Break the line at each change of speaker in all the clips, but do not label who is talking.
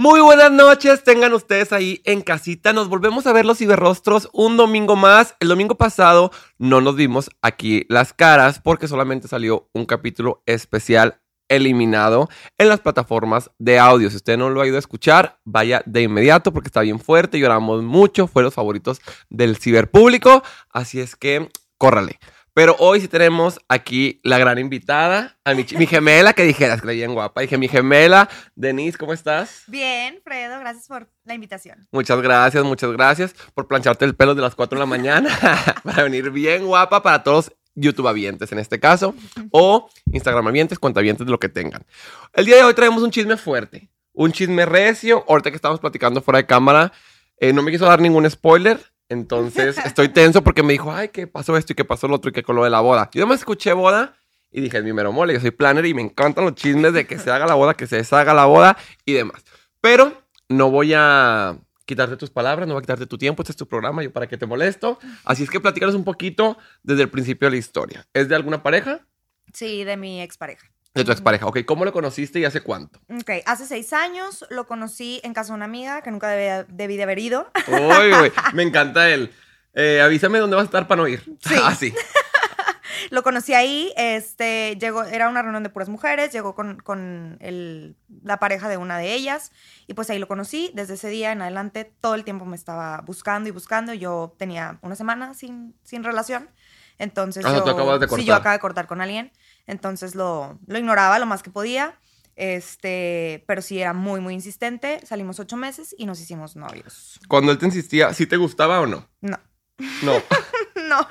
Muy buenas noches, tengan ustedes ahí en casita. Nos volvemos a ver los ciberrostros un domingo más. El domingo pasado no nos vimos aquí las caras porque solamente salió un capítulo especial eliminado en las plataformas de audio. Si usted no lo ha ido a escuchar, vaya de inmediato porque está bien fuerte, lloramos mucho, fue los favoritos del ciberpúblico. Así es que córrale. Pero hoy sí tenemos aquí la gran invitada, a mi, mi gemela, que dijeras que la bien guapa. Dije, mi gemela, Denise, ¿cómo estás?
Bien, Fredo, gracias por la invitación.
Muchas gracias, muchas gracias por plancharte el pelo de las 4 de la mañana para venir bien guapa para todos YouTube avientes en este caso, o Instagram avientes, cuentavientes de lo que tengan. El día de hoy traemos un chisme fuerte, un chisme recio. Ahorita que estamos platicando fuera de cámara, eh, no me quiso dar ningún spoiler, entonces estoy tenso porque me dijo, ay, ¿qué pasó esto y qué pasó lo otro y qué con de la boda? Yo me escuché boda y dije, es mi mero mole, yo soy planner y me encantan los chismes de que se haga la boda, que se deshaga la boda y demás. Pero no voy a quitarte tus palabras, no voy a quitarte tu tiempo, este es tu programa, yo para qué te molesto. Así es que platícanos un poquito desde el principio de la historia. ¿Es de alguna pareja?
Sí, de mi expareja.
De tu expareja, ok. ¿Cómo lo conociste y hace cuánto?
Ok, hace seis años lo conocí en casa de una amiga que nunca debía- debí de haber ido.
Uy, uy, me encanta él. Eh, avísame dónde vas a estar para no ir.
Sí.
Ah, sí.
lo conocí ahí, este, llegó, era una reunión de puras mujeres, llegó con, con el- la pareja de una de ellas y pues ahí lo conocí. Desde ese día en adelante todo el tiempo me estaba buscando y buscando. Yo tenía una semana sin, sin relación. Entonces
Ah,
yo,
tú acabas de
Sí, yo
cortar.
acabo de cortar con alguien. Entonces lo, lo ignoraba lo más que podía. Este, pero sí era muy, muy insistente. Salimos ocho meses y nos hicimos novios.
Cuando él te insistía, ¿sí te gustaba o no?
No,
No.
no,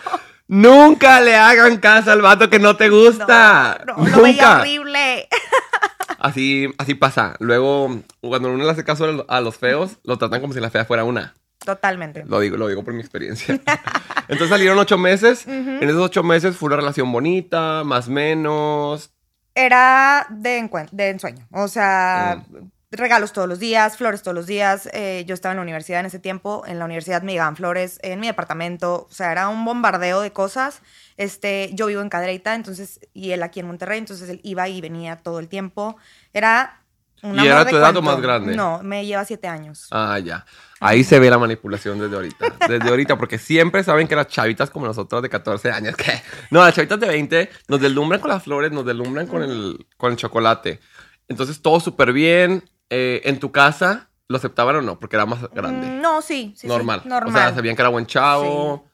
Nunca le hagan caso al vato que no te gusta.
no, no, lo veía
Nunca.
horrible.
Así, así pasa. Luego, cuando uno le hace caso a los feos, lo tratan como si la fea fuera una.
Totalmente.
Lo digo, lo digo por mi experiencia. Entonces salieron ocho meses.
Ujú.
En esos ocho meses fue una relación bonita, más menos.
Era de, de ensueño. O sea,
Mm.
regalos todos los días, flores todos los días. Eh, yo estaba en la universidad en ese tiempo. En la universidad me llegaban flores en mi departamento. O sea, era un bombardeo de cosas. Este, yo vivo en Cadreita, entonces, y él aquí en Monterrey, entonces él iba y venía todo el tiempo. Era un
¿Y era tu edad o más grande?
No, me lleva siete años.
Ah, ya. Ahí se ve la manipulación desde ahorita. Desde ahorita, porque siempre saben que las chavitas como nosotros de 14 años, que no, las chavitas de 20 nos deslumbran con las flores, nos deslumbran con el, con el chocolate. Entonces todo súper bien. Eh, en tu casa, ¿lo aceptaban o no? Porque era más grande.
Mm, No, sí, sí, sí,
normal.
normal.
O sea, sabían que era buen chavo,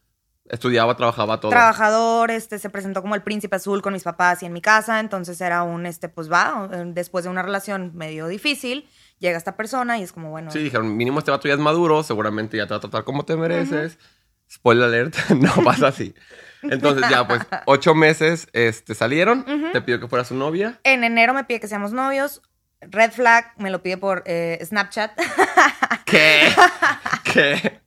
estudiaba, trabajaba todo.
trabajador, este, se presentó como el príncipe azul con mis papás y en mi casa, entonces era un, este, pues va, eh, después de una relación medio difícil, llega esta persona y es como, bueno,
Sí, dijeron, mínimo este vato ya es maduro, seguramente ya te va a tratar como te mereces. Spoiler alert, no pasa así. Entonces ya, pues, ocho meses este, salieron,
Ujú.
te pidió que fuera su novia.
en enero me pide que seamos novios, red flag, me lo pide por eh, Snapchat,
¿Qué? ¿Qué?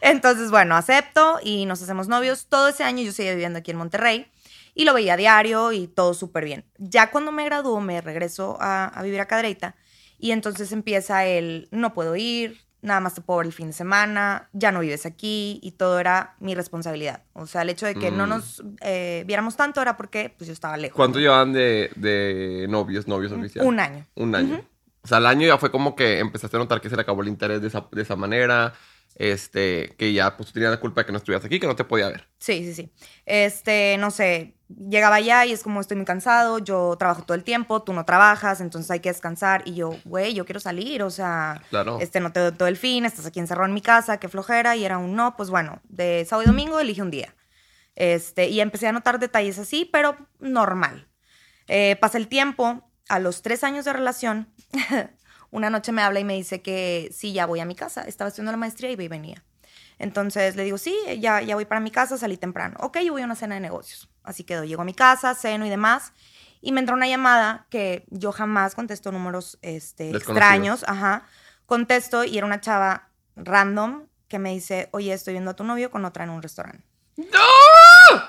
entonces, bueno, acepto y nos hacemos novios, todo ese año yo seguía viviendo aquí en Monterrey. Y lo veía a diario y todo súper bien. Ya cuando me graduó, me regreso a, a vivir a Cadreita y entonces empieza el, no puedo ir, nada más te puedo ver el fin de semana, ya no vives aquí y todo era mi responsabilidad. O sea, el hecho de que no
Mm.
nos eh, viéramos tanto era porque pues yo estaba lejos.
¿Cuánto llevaban de, de novios, novios oficiales?
Un año.
Un año. O sea, al año ya fue como que empezaste a notar que se le acabó el interés de esa, de esa manera. Este, que ya pues tú tenías la culpa de que no estuvieras aquí, que no te podía ver.
Sí, sí, sí. Este, no sé, llegaba allá y es como estoy muy cansado, yo trabajo todo el tiempo, tú no trabajas, entonces hay que descansar y yo, güey, yo quiero salir, o sea,
Claro.
este, no te doy todo el fin, estás aquí encerrado en mi casa, qué flojera, y era un no, pues bueno, de sábado y domingo elige un día. Este, y empecé a notar detalles así, pero normal. Eh, pasa el tiempo, a los tres años de relación, una noche me habla y me dice que sí, ya voy a mi casa, estaba estudiando la maestría y venía. Entonces le digo, sí, ya, ya voy para mi casa, salí temprano. Ok, yo voy a una cena de negocios. Así quedó, llego a mi casa, ceno y demás. Y me entra una llamada que yo jamás contesto números este, extraños. Ajá. Contesto y era una chava random que me dice, oye, estoy viendo a tu novio con otra en un restaurante.
No,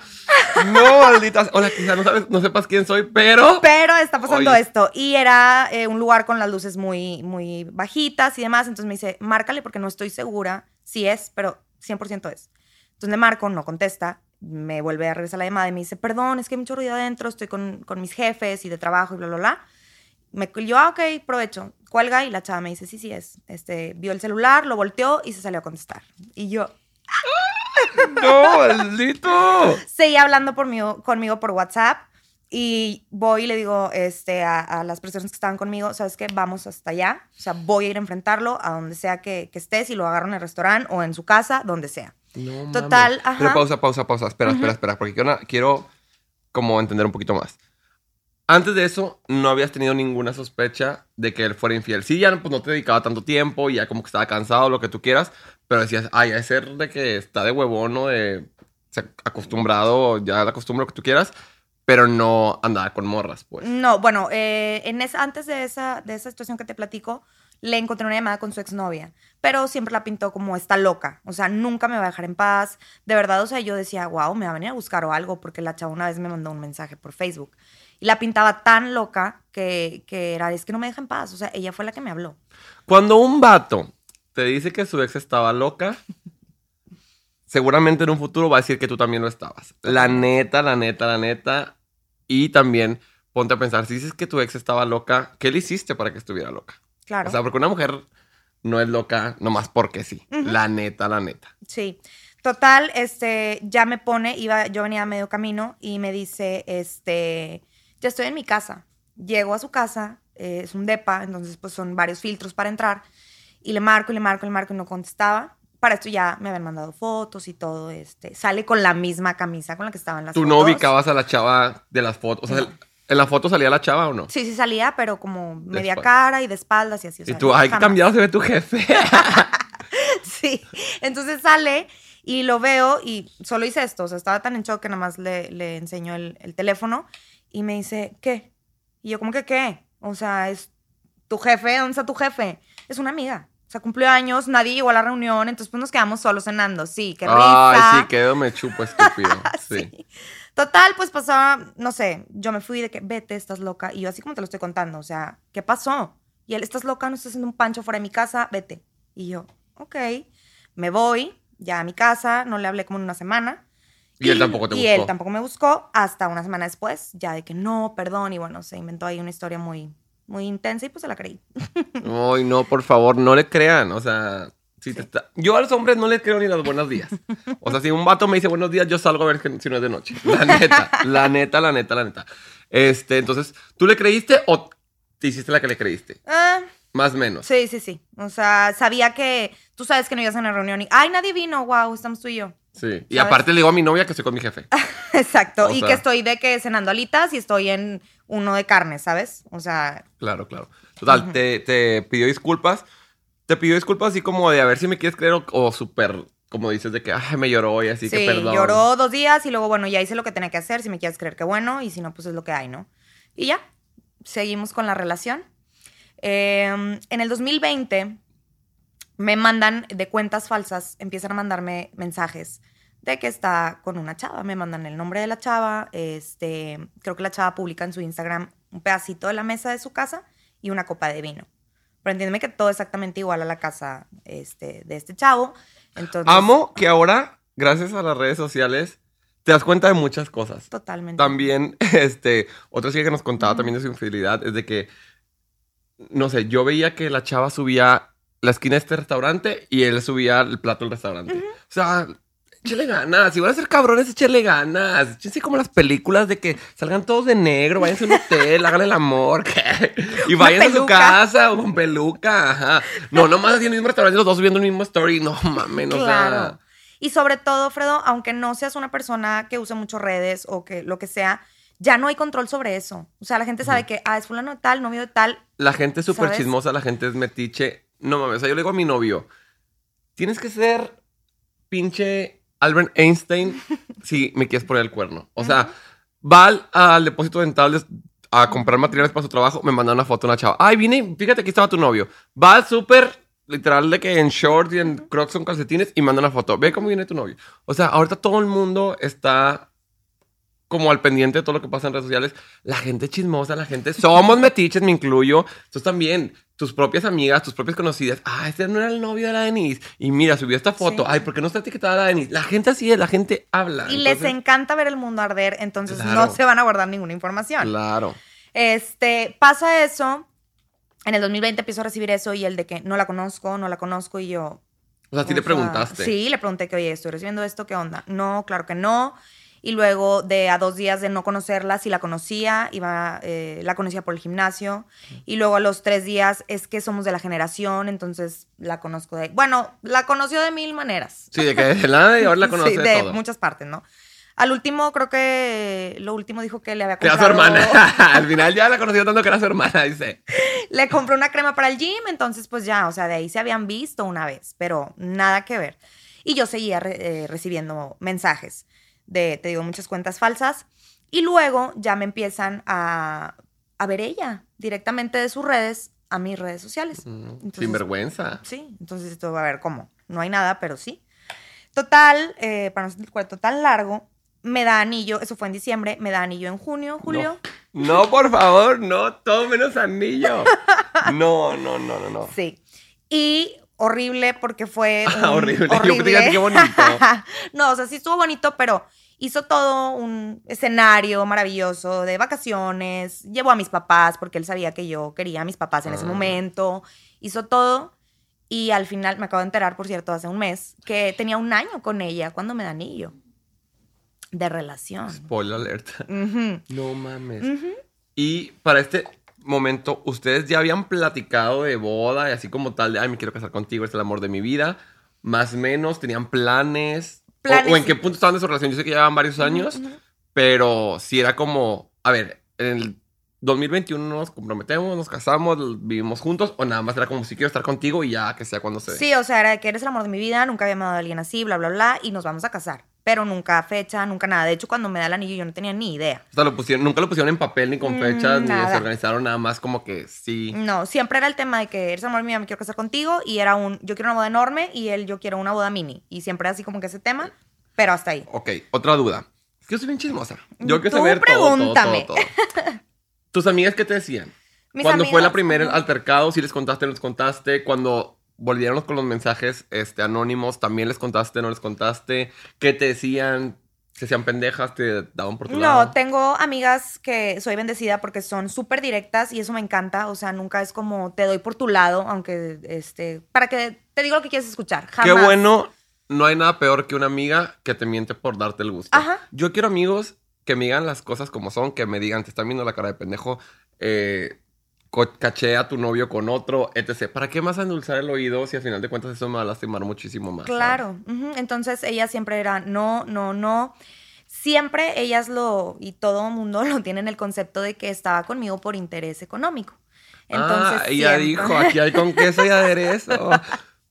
maldita. Hola, quizá no, sabes, no sepas quién soy, pero.
Pero está pasando
Oye.
esto. Y era eh, un lugar con las luces muy, muy bajitas y demás. Entonces me dice, márcale porque no estoy segura si es, pero 100% es. Entonces le marco, no contesta. Me vuelve a regresar la llamada y me dice, perdón, es que hay mucho ruido adentro, estoy con, con mis jefes y de trabajo y bla, bla, bla. Me, yo, ah, ok, provecho. Cuelga y la chava me dice, sí, sí es. Este, vio el celular, lo volteó y se salió a contestar. Y yo,
¡No, maldito!
seguía hablando por mí- conmigo por WhatsApp y voy y le digo este, a, a las personas que estaban conmigo, ¿sabes qué? Vamos hasta allá. O sea, voy a ir a enfrentarlo a donde sea que, que esté, si lo agarro en el restaurante o en su casa, donde sea.
No,
Total,
mames.
ajá.
Pero pausa, pausa, pausa. Espera, espera, espera. Porque quiero, quiero como entender un poquito más. Antes de eso, no habías tenido ninguna sospecha de que él fuera infiel. Sí, ya pues, no te dedicaba tanto tiempo, ya como que estaba cansado, lo que tú quieras. Pero decías, ay, a ser de que está de huevón o de acostumbrado, ya la costumbre, lo que tú quieras. Pero no andaba con morras, pues.
No, bueno, eh, en esa, antes de esa, de esa situación que te platico, le encontré una llamada con su exnovia, pero siempre la pintó como está loca, o sea, nunca me va a dejar en paz. De verdad, o sea, yo decía, wow, me va a venir a buscar o algo, porque la chava una vez me mandó un mensaje por Facebook y la pintaba tan loca que, que era, es que no me deja en paz, o sea, ella fue la que me habló.
Cuando un vato te dice que su ex estaba loca, seguramente en un futuro va a decir que tú también lo estabas. La neta, la neta, la neta. Y también ponte a pensar, si dices que tu ex estaba loca, ¿qué le hiciste para que estuviera loca?
Claro.
O sea, porque una mujer no es loca nomás porque sí. La neta, la neta.
Sí. Total, este, ya me pone, iba, yo venía a medio camino y me dice, este, ya estoy en mi casa. Llego a su casa, eh, es un depa, entonces pues son varios filtros para entrar. Y le marco, y le marco, y le marco y no contestaba. Para esto ya me habían mandado fotos y todo, este, sale con la misma camisa con la que estaba en las
¿Tú
fotos.
no ubicabas a la chava de las fotos? O sea,
No.
¿en la foto salía la chava o no?
Sí, sí salía, pero como media
espalda.
cara y de espaldas y así. o
y
sea,
tú, ay,
jamás.
cambiado se ve tu jefe.
Sí, entonces sale y lo veo y solo hice esto, o sea, estaba tan en shock que nada más le, le enseño el, el teléfono y me dice, ¿qué? Y yo, ¿cómo que qué? O sea, es tu jefe, ¿dónde está tu jefe? Es una amiga. O sea, cumplió años, nadie llegó a la reunión, entonces pues nos quedamos solos cenando. Sí, qué risa.
Ay, sí, quedo me chupo estúpido. Sí.
Sí. Total, pues pasaba, no sé, yo me fui de que vete, estás loca. Y yo así como te lo estoy contando, o sea, ¿qué pasó? Y él, estás loca, no estás haciendo un pancho fuera de mi casa, vete. Y yo, ok, me voy ya a mi casa, no le hablé como en una semana.
Y él tampoco te
y
buscó.
él tampoco me buscó hasta una semana después, ya de que no, perdón, y bueno, se inventó ahí una historia muy, muy intensa y pues se la creí.
Ay, no, por favor, no le crean. O sea, si te está- yo a los hombres no les creo ni los buenos días. O sea, si un vato me dice buenos días, yo salgo a ver si no es de noche. La neta, la neta, la neta, la neta. Este, entonces, ¿tú le creíste o te hiciste la que le creíste?
Ah,
Más o menos.
sí, sí, sí. O sea, sabía que tú sabes que no ibas a una reunión y, ay, nadie vino, wow, estamos tú y yo.
Sí. Y
¿Sabes?
aparte le digo a mi novia que estoy con mi jefe.
Exacto.
O
y
sea-
que estoy de que cenando alitas y estoy en uno de carne, ¿sabes? O sea,
Claro, claro. Total, te, te pidió disculpas. Te pidió disculpas así como de a ver si me quieres creer o, o súper, como dices, de que ay, me lloró y así
sí,
que perdón.
lloró dos días y luego, bueno, ya hice lo que tenía que hacer. Si me quieres creer, que bueno. Y si no, pues es lo que hay, ¿no? Y ya, seguimos con la relación. Eh, en el 2020 me mandan de cuentas falsas, empiezan a mandarme mensajes de que está con una chava. Me mandan el nombre de la chava. Este, creo que la chava publica en su Instagram un pedacito de la mesa de su casa y una copa de vino. Pero entiéndeme que todo exactamente igual a la casa este, de este chavo. Entonces,
Amo que ahora, gracias a las redes sociales, te das cuenta de muchas cosas.
Totalmente.
También, este, otra chica que nos contaba también de su infidelidad es de que, no sé, yo veía que la chava subía la esquina de este restaurante y él subía el plato del restaurante. O sea, échale ganas. Si van a ser cabrones, échale ganas. Échense como las películas de que salgan todos de negro, váyanse a un hotel, hagan el amor, ¿qué? Y vayan a su casa o con peluca, ajá. No, nomás en el mismo restaurante, los dos subiendo el mismo story. No mames, o
Claro.
sea.
Y sobre todo, Fredo, aunque no seas una persona que use mucho redes o que lo que sea, ya no hay control sobre eso. O sea, la gente sabe que, ah, es fulano de tal, novio de tal.
La gente es súper chismosa, la gente es metiche. No mames, o sea, yo le digo a mi novio, tienes que ser pinche Albert Einstein si me quieres poner el cuerno. O sea, va al, al depósito dental a comprar materiales para su trabajo, me manda una foto una chava. Ay, vine, fíjate, aquí estaba tu novio. Va al súper, literal, de que en shorts y en crocs con calcetines y manda una foto. Ve cómo viene tu novio. O sea, ahorita todo el mundo está como al pendiente de todo lo que pasa en redes sociales. La gente chismosa, la gente... Somos metiches, me incluyo. Entonces también, tus propias amigas, tus propias conocidas. Ah, este no era el novio de la Denise. Y mira, subió esta foto.
Sí.
Ay, ¿por qué no está etiquetada la Denise? La gente así es, la gente habla.
Y les
Entonces,
encanta ver el mundo arder, entonces
Claro.
no se van a guardar ninguna información.
Claro.
Este, pasa eso. En el 2020 empiezo a recibir eso y el de que no la conozco, no la conozco y yo...
O sea, sí le preguntaste.
Sí, le pregunté que, oye, estoy recibiendo esto, ¿qué onda? No, claro que no. Y luego de a dos días de no conocerla, sí la conocía, iba, eh, la conocía por el gimnasio. Y luego a los tres días es que somos de la generación, entonces la conozco de... Bueno, la conoció de mil maneras.
Sí, de que de nada y ahora la conoce
Sí,
de
de
todo.
muchas partes, ¿no? Al último, creo que lo último dijo que le había
Que era
comprado...
su hermana. Al final ya la conoció tanto que era su hermana, dice.
le compró una crema para el gym, entonces pues ya, o sea, de ahí se habían visto una vez, pero nada que ver. Y yo seguía re- eh, recibiendo mensajes de, te digo, muchas cuentas falsas. Y luego ya me empiezan a, a ver ella directamente de sus redes a mis redes sociales. Entonces,
Sin vergüenza.
Sí, entonces esto va a ver cómo. No hay nada, pero sí. Total, eh, para no ser el cuento tan largo, me da anillo, eso fue en diciembre, me da anillo en junio, julio.
No, por favor, no, todo menos anillo. No, no, no, no, no.
Sí. Y horrible porque fue un-
horrible. Yo diga, qué bonito.
no, o sea, sí estuvo bonito, pero hizo todo un escenario maravilloso de vacaciones. Llevó a mis papás porque él sabía que yo quería a mis papás en ese
Ah.
momento. Hizo todo. Y al final me acabo de enterar, por cierto, hace un mes, que tenía un año con ella cuando me da anillo. De relación.
Spoiler alert.
Ujú,
No mames. Y para este momento, ¿ustedes ya habían platicado de boda y así como tal de, ay, me quiero casar contigo, es el amor de mi vida? Más o menos, ¿tenían planes? O-
Planes,
¿O, en qué punto estaban de su relación? Yo sé que llevaban varios años, pero si era como, a ver, en el 2021 nos comprometemos, nos casamos, vivimos juntos, o nada más era como si quiero estar contigo y ya que sea cuando se?
Sí, o sea, era de que eres el amor de mi vida, nunca había amado a alguien así, bla, bla, bla, y nos vamos a casar. Pero nunca fecha, nunca nada. De hecho, cuando me da el anillo yo no tenía ni idea.
O sea, lo pusieron, nunca lo pusieron en papel ni con
Mm,
fechas, ni se organizaron nada más como que sí.
No, siempre era el tema de que eres amor vida, me quiero casar contigo, y era un, yo quiero una boda enorme, y él, yo quiero una boda mini. Y siempre era así como que ese tema, pero hasta ahí.
Ok, otra duda. Es que yo soy bien chismosa. Yo quiero saber todo, todo,
pregúntame.
todo, todo. ¿Tus amigas qué te decían?
Mis
Cuando fue la primera altercado, si les contaste, no les contaste. Cuando volvieron con los mensajes este, anónimos, también les contaste, no les contaste. ¿Qué te decían? ¿Se hacían pendejas? ¿Te daban por tu
No,
lado?
tengo amigas que soy bendecida porque son súper directas y eso me encanta. O sea, nunca es como te doy por tu lado, aunque, este, para que te digo lo que quieres escuchar.
Qué
Jamás.
bueno. No hay nada peor que una amiga que te miente por darte el gusto.
Ajá.
Yo quiero amigos que me digan las cosas como son, que me digan, te están viendo la cara de pendejo, eh, caché a tu novio con otro, etc. ¿Para qué más endulzar el oído si al final de cuentas eso me va a lastimar muchísimo más?
Claro. Entonces ella siempre era no, no, no. Siempre ellas lo, y todo mundo lo tiene en el concepto de que estaba conmigo por interés económico. Entonces,
ah, ella
siempre-
dijo, aquí hay con queso y aderezo.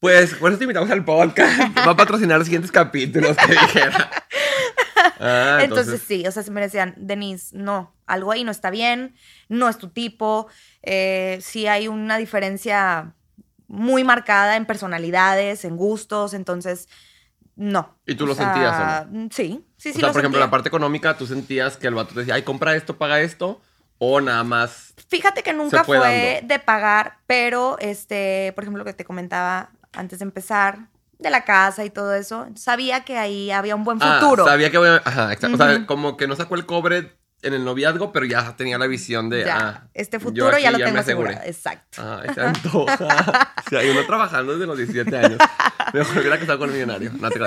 Pues, por eso te invitamos al podcast. Va a patrocinar los siguientes capítulos que dijera. Ah,
Entonces, sí, o sea, siempre decían, Denise, no, algo ahí no está bien, no es tu tipo, eh, sí hay una diferencia muy marcada en personalidades, en gustos, entonces, no.
¿Y tú lo
O sea,
sentías
mm, Sí, sí,
o
sí.
sea,
lo
por ejemplo, la parte económica, ¿tú sentías que el vato te decía, ay, compra esto, paga esto? O nada más
Fíjate que nunca
fue
fue, de pagar, pero, este, por ejemplo, lo que te comentaba antes de empezar, de la casa y todo eso, sabía que ahí había un buen futuro.
Ah, sabía que voy a... Ajá, exacto. O sea, como que no sacó el cobre en el noviazgo, pero ya tenía la visión de...
ya,
ah,
este futuro ya lo
me
tengo asegurado. Exacto.
Ay, se antoja. o sea, uno trabajando desde los 17 años. Mejor hubiera casado con el millonario. No te.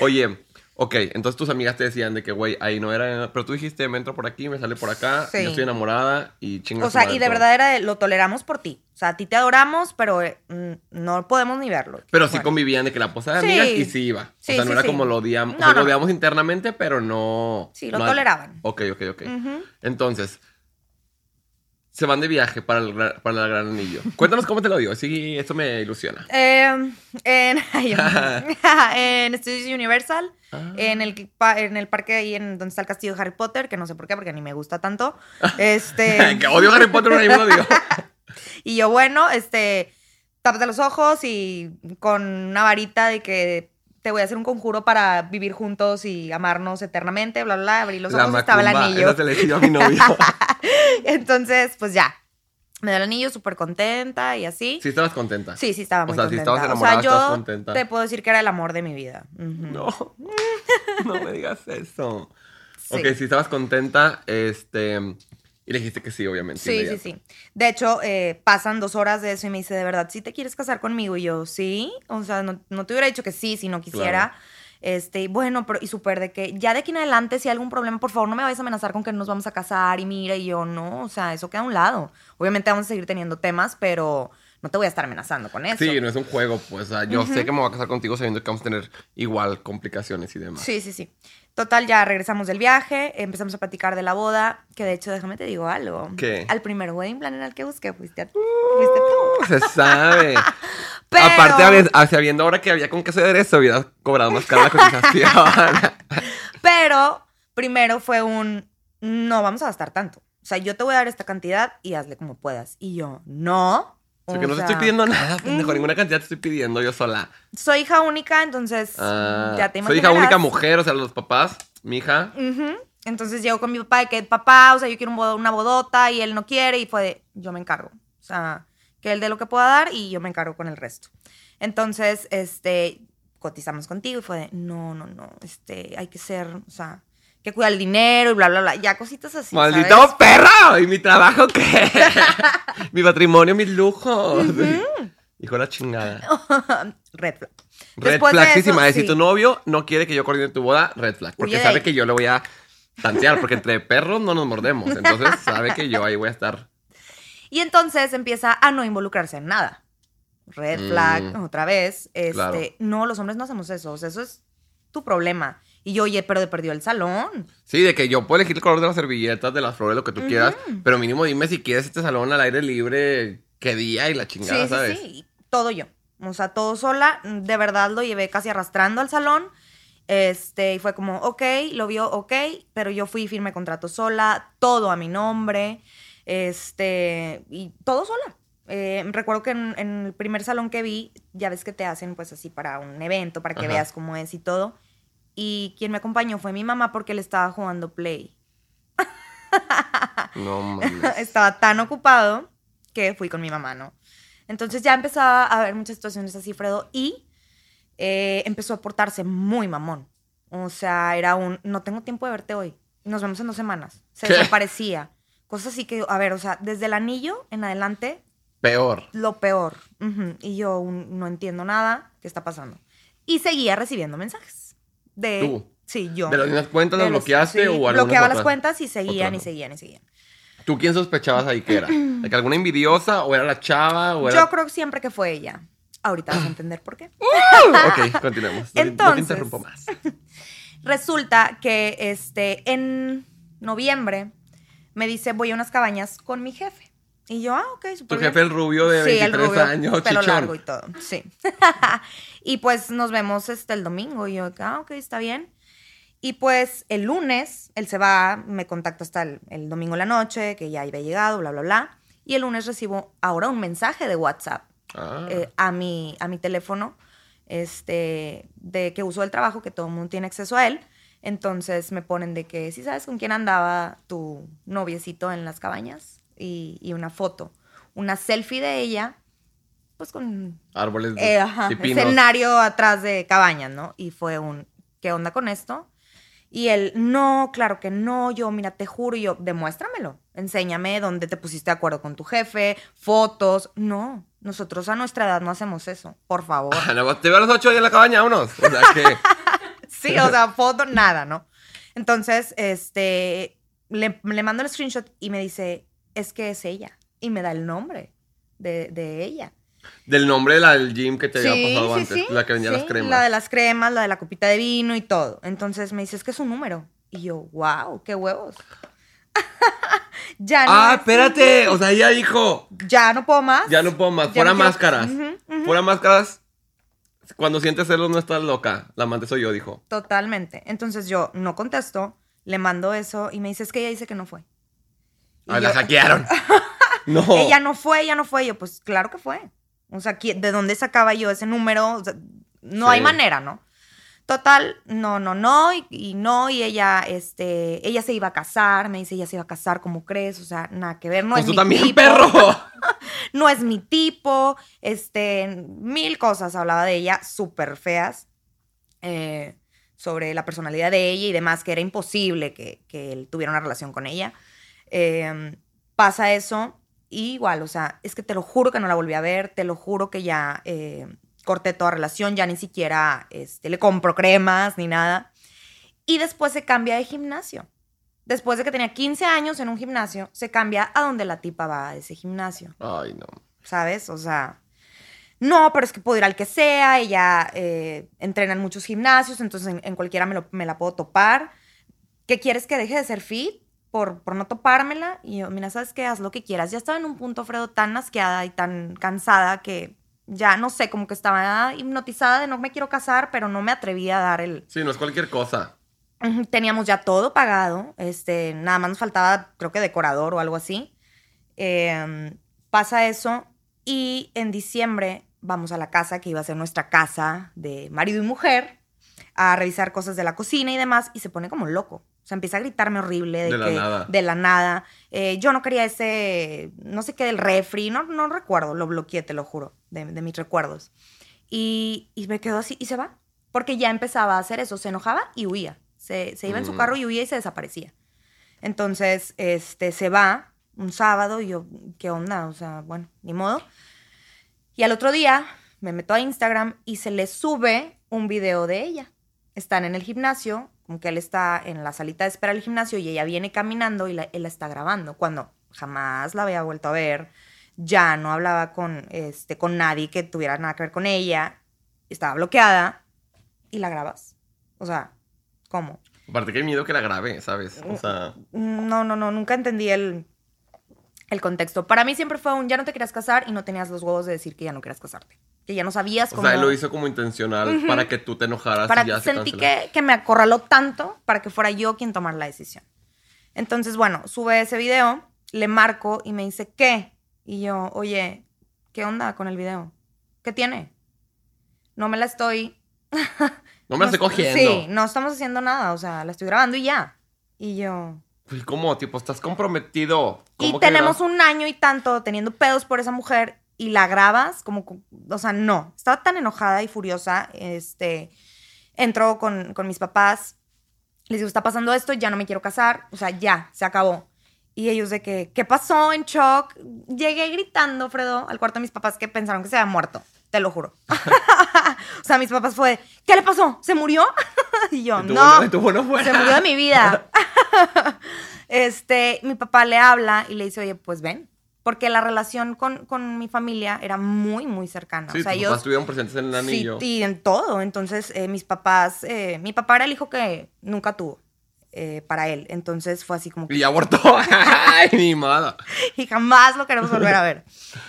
Oye, ok, entonces tus amigas te decían de que, güey, ahí no era... Pero tú dijiste, me entro por aquí, me sale por acá,
Sí.
yo estoy enamorada y chingas
O sea, y de verdad era de, lo toleramos por ti. O sea, a ti te adoramos, pero eh, mm, no podemos ni verlo.
Pero sí convivían de que la posada de
Sí.
amigas y sí iba.
Sí,
o sea, no era como lo odiamos. o sea,
no,
lo odiamos internamente, pero no...
Sí, lo
no-
toleraban.
Ok, ok, ok. Entonces, se van de viaje para el, para el Gran Anillo. Cuéntanos cómo te lo dio. Sí, esto me ilusiona.
Eh, en, en Studios Universal,
Ah.
en, el, en el parque ahí en donde está el castillo de Harry Potter, que no sé por qué, porque ni me gusta tanto. Este,
que odio Harry Potter, me lo digo.
y yo, bueno, este, tápate los ojos y con una varita de que te voy a hacer un conjuro para vivir juntos y amarnos eternamente, bla, bla, bla. Abrí los ojos y estaba el anillo.
esa se le pidió a mi novio.
Entonces, pues ya. Me dio el anillo súper contenta y así.
Sí, estabas contenta.
Sí, sí, estaba muy
O sea, si
contenta. o sea, yo
contenta.
te puedo decir que era el amor de mi vida.
No, no me digas eso.
Sí.
Ok, si estabas contenta, este... Y le dijiste que sí, obviamente.
Sí, sí,
inmediato.
sí. De hecho, eh, pasan dos horas de eso y me dice, ¿de verdad sí te quieres casar conmigo? Y yo, sí. O sea, no, no te hubiera dicho que sí si no quisiera.
Claro.
Este, bueno, pero, y súper de que ya de aquí en adelante, si hay algún problema, por favor, no me vayas a amenazar con que nos vamos a casar. Y mira, y yo, no, o sea, eso queda a un lado. Obviamente vamos a seguir teniendo temas, pero no te voy a estar amenazando con eso.
Sí, no es un juego, pues. o sea, yo sé que me voy a casar contigo sabiendo que vamos a tener igual complicaciones y demás.
Sí, sí, sí. Total, ya regresamos del viaje, empezamos a platicar de la boda, que de hecho, déjame te digo algo.
¿Qué?
Al primer wedding planner al que busqué fuiste, a- fuiste tú.
Uh, Se sabe.
Pero-
Aparte, ah, sabiendo ahora que había con qué hacer eso, hubieras cobrado más cara la cotización.
Pero primero fue un, no vamos a gastar tanto. O sea, yo te voy a dar esta cantidad y hazle como puedas. Y yo, no. O
no te
sea,
estoy pidiendo nada, pendejo. Ninguna cantidad te estoy pidiendo yo sola.
Soy hija única, entonces
Ah,
ya te
soy
imaginarás.
hija única mujer, o sea, los papás, mi hija.
Entonces llego con mi papá de que, papá, o sea, yo quiero un bodo- una bodota y él no quiere y fue de, yo me encargo. O sea, que él dé lo que pueda dar y yo me encargo con el resto. Entonces, este, cotizamos contigo y fue de, no, no, no, este, hay que ser, o sea, que cuidar el dinero y bla, bla, bla. Ya cositas así.
¡Maldito
¿sabes?
perro! ¿Y mi trabajo qué? mi patrimonio, mis lujos. Hijo de la chingada.
Red flag.
Red
Después de
flagsísima.
eso,
Si tu
sí.
novio no quiere que yo coordine tu boda, red flag. Porque sabe que yo le voy a tantear. Porque entre perros no nos mordemos. Entonces sabe que yo ahí voy a estar.
Y entonces empieza a no involucrarse en nada. Red
Mm.
flag, otra vez. Este,
Claro.
no, los hombres no hacemos eso. O sea, eso es tu problema. Y yo, oye, pero perdió el salón.
Sí, de que yo puedo elegir el color de las servilletas, de las flores, lo que tú quieras. Pero mínimo dime si quieres este salón al aire libre, qué día y la chingada,
sí,
¿sabes?
sí, sí. y Todo yo. O sea, todo sola. De verdad lo llevé casi arrastrando al salón. Este, y fue como, ok, lo vio, ok, pero yo fui firme contrato sola, todo a mi nombre, este, y todo sola. Eh, recuerdo que en, en el primer salón que vi, ya ves que te hacen pues así para un evento, para que
Ajá.
veas cómo es y todo. Y quien me acompañó fue mi mamá porque le estaba jugando Play.
No mames.
estaba tan ocupado que fui con mi mamá, ¿no? Entonces ya empezaba a haber muchas situaciones así, Fredo, y eh, empezó a portarse muy mamón. O sea, era un, no tengo tiempo de verte hoy, nos vemos en dos semanas. Se
¿Qué?
desaparecía. Cosas así que, a ver, o sea, desde el anillo en adelante,
Peor.
lo peor. Ujú. Y yo un- no entiendo nada, ¿qué está pasando? Y seguía recibiendo mensajes. De,
¿Tú?
Sí, yo.
¿De las mismas cuentas las bloqueaste
sí,
o
Bloqueaba las
otras?
cuentas y seguían y seguían y seguían.
¿Tú quién sospechabas ahí que era? ¿De que alguna envidiosa o era la chava o era...
Yo creo siempre que fue ella. Ahorita vas a entender por qué.
ok, continuemos. No te- No
Entonces-
te interrumpo más.
Resulta que este, en noviembre me dice, voy a unas cabañas con mi jefe. Y yo, ah, ok,
Tu
súper
jefe,
bien.
el rubio de
Sí, el
23
rubio,
años,
pelo
chichón.
largo y todo, sí. y pues nos vemos este, el domingo. Y yo, ah, ok, está bien. Y pues el lunes, él se va, me contacta hasta el, el domingo en la noche, que ya había llegado, bla, bla, bla. Y el lunes recibo ahora un mensaje de WhatsApp
Ah,
eh, a, mi, a mi teléfono este, de que uso el trabajo, que todo el mundo tiene acceso a él. Entonces me ponen de que, si sabes con quién andaba tu noviecito en las cabañas? Y, y una foto, una selfie de ella, pues con
árboles de
eh, ajá,
y pinos.
escenario atrás de cabañas, ¿no? Y fue un, ¿qué onda con esto? Y él, no, claro que no, yo, mira, te juro, y yo, demuéstramelo, enséñame dónde te pusiste de acuerdo con tu jefe, fotos. No, nosotros a nuestra edad no hacemos eso, por favor.
Ah, no, te veo a las 8 ahí en la cabaña, vámonos. O sea que...
Sí, o sea, foto, nada, ¿no? Entonces, este, le, le mando el screenshot y me dice, es que es ella. Y me da el nombre de, de ella.
Del nombre de la del gym que te había pasado
sí,
antes.
sí,
La que vendía las cremas.
La de las cremas, la de la copita de vino y todo. Entonces me dice, es que es un número. Y yo, wow, qué huevos. ya no.
Ah,
es-
espérate. O sea, ella dijo,
Ya no puedo más.
ya no puedo más. Fuera
no quiero-
máscaras. Fuera máscaras. Cuando sientes celos no estás loca. La amante soy yo, dijo.
Totalmente. Entonces yo no contesto, le mando eso y me dice, es que ella dice que no fue. Y
Ay, la
yo-
hackearon. no.
Ella no fue, ella no fue. Y yo, pues claro que fue. O sea, ¿qui- ¿de dónde sacaba yo ese número? O sea, no
Sí.
hay manera, ¿no? Total, no, no, no, y, y no, y ella, este, ella se iba a casar, me dice, ella se iba a casar, ¿cómo crees? O sea, nada que ver, no
Pues
es
tú
mi
también,
tipo.
perro.
No es mi tipo, este, mil cosas hablaba de ella, súper feas, eh, sobre la personalidad de ella y demás, que era imposible que, que él tuviera una relación con ella. Eh, pasa eso y igual, o sea, es que te lo juro que no la volví a ver, te lo juro que ya eh, corté toda relación, ya ni siquiera este, le compro cremas ni nada. Y después se cambia de gimnasio. Después de que tenía 15 años en un gimnasio, se cambia a donde la tipa va a ese gimnasio.
Ay, no.
¿Sabes? O sea, no, pero es que puedo ir al que sea, ella eh, entrena en muchos gimnasios, entonces en, en cualquiera me, lo- me la puedo topar. ¿Qué quieres que deje de ser fit? Por, por no topármela. Y yo, mira, ¿sabes qué? Haz lo que quieras. Ya estaba en un punto, Fredo, tan asqueada y tan cansada que ya no sé, como que estaba hipnotizada de no me quiero casar, pero no me atrevía a dar el,
Sí, no es cualquier cosa.
Teníamos ya todo pagado, este, nada más nos faltaba, creo que decorador o algo así. Eh, pasa eso y en diciembre vamos a la casa que iba a ser nuestra casa de marido y mujer a revisar cosas de la cocina y demás y se pone como loco. O sea, empieza a gritarme horrible de,
De la nada.
de la nada. Eh, yo no quería ese, no sé qué del refri, no, no recuerdo, lo bloqueé, te lo juro, de, de mis recuerdos. Y, y me quedó así y se va. Porque ya empezaba a hacer eso, se enojaba y huía. Se, se iba en su
Mm.
carro y huía y se desaparecía. Entonces, este, se va un sábado y yo, ¿qué onda? O sea, bueno, ni modo. Y al otro día me meto a Instagram y se le sube un video de ella. Están en el gimnasio, como que él está en la salita de espera del gimnasio y ella viene caminando y la- él la está grabando. Cuando jamás la había vuelto a ver, ya no hablaba con, este, con nadie que tuviera nada que ver con ella, estaba bloqueada y la grabas. O sea, ¿cómo?
Aparte que hay miedo que la grabe, ¿sabes? O sea,
No, no, no, nunca entendí el, el contexto. Para mí siempre fue un ya no te querías casar y no tenías los huevos de decir que ya no querías casarte. Que ya no sabías
o
cómo.
sea, él lo hizo como intencional para que tú te enojaras
para
y ya se
sentí
cancelara.
que, que me acorraló tanto para que fuera yo quien tomara la decisión. Entonces, bueno, sube ese video, le marco y me dice, ¿qué? Y yo, oye, ¿qué onda con el video? ¿Qué tiene? No me la estoy...
No me la estoy cogiendo.
Sí, no estamos haciendo nada, o sea, la estoy grabando y ya. Y yo...
Pues, ¿Cómo? Tipo, estás comprometido.
Y
¿Cómo que
tenemos
grabas?
un año y tanto teniendo pedos por esa mujer y la grabas como, co- o sea, no. Estaba tan enojada y furiosa, este, entró con, con mis papás, les digo, está pasando esto, ya no me quiero casar, o sea, ya, se acabó. Y ellos de que, ¿qué pasó? En shock. Llegué gritando, Fredo, al cuarto de mis papás que pensaron que se había muerto, te lo juro. o sea, mis papás fue, ¿qué le pasó? ¿Se murió? y yo, no.
bueno, bueno.
Se murió de mi vida. Este, mi papá le habla y le dice, oye, pues ven. Porque la relación con, con mi familia era muy, muy cercana.
Sí,
o sea,
tus
ellos.
papás estuvieron presentes en el anillo.
Sí, y en todo. Entonces, eh, mis papás. eh, mi papá era el hijo que nunca tuvo eh, para él. Entonces fue así como que.
Y ya abortó. Ay, ni mala.
y jamás lo queremos volver a ver.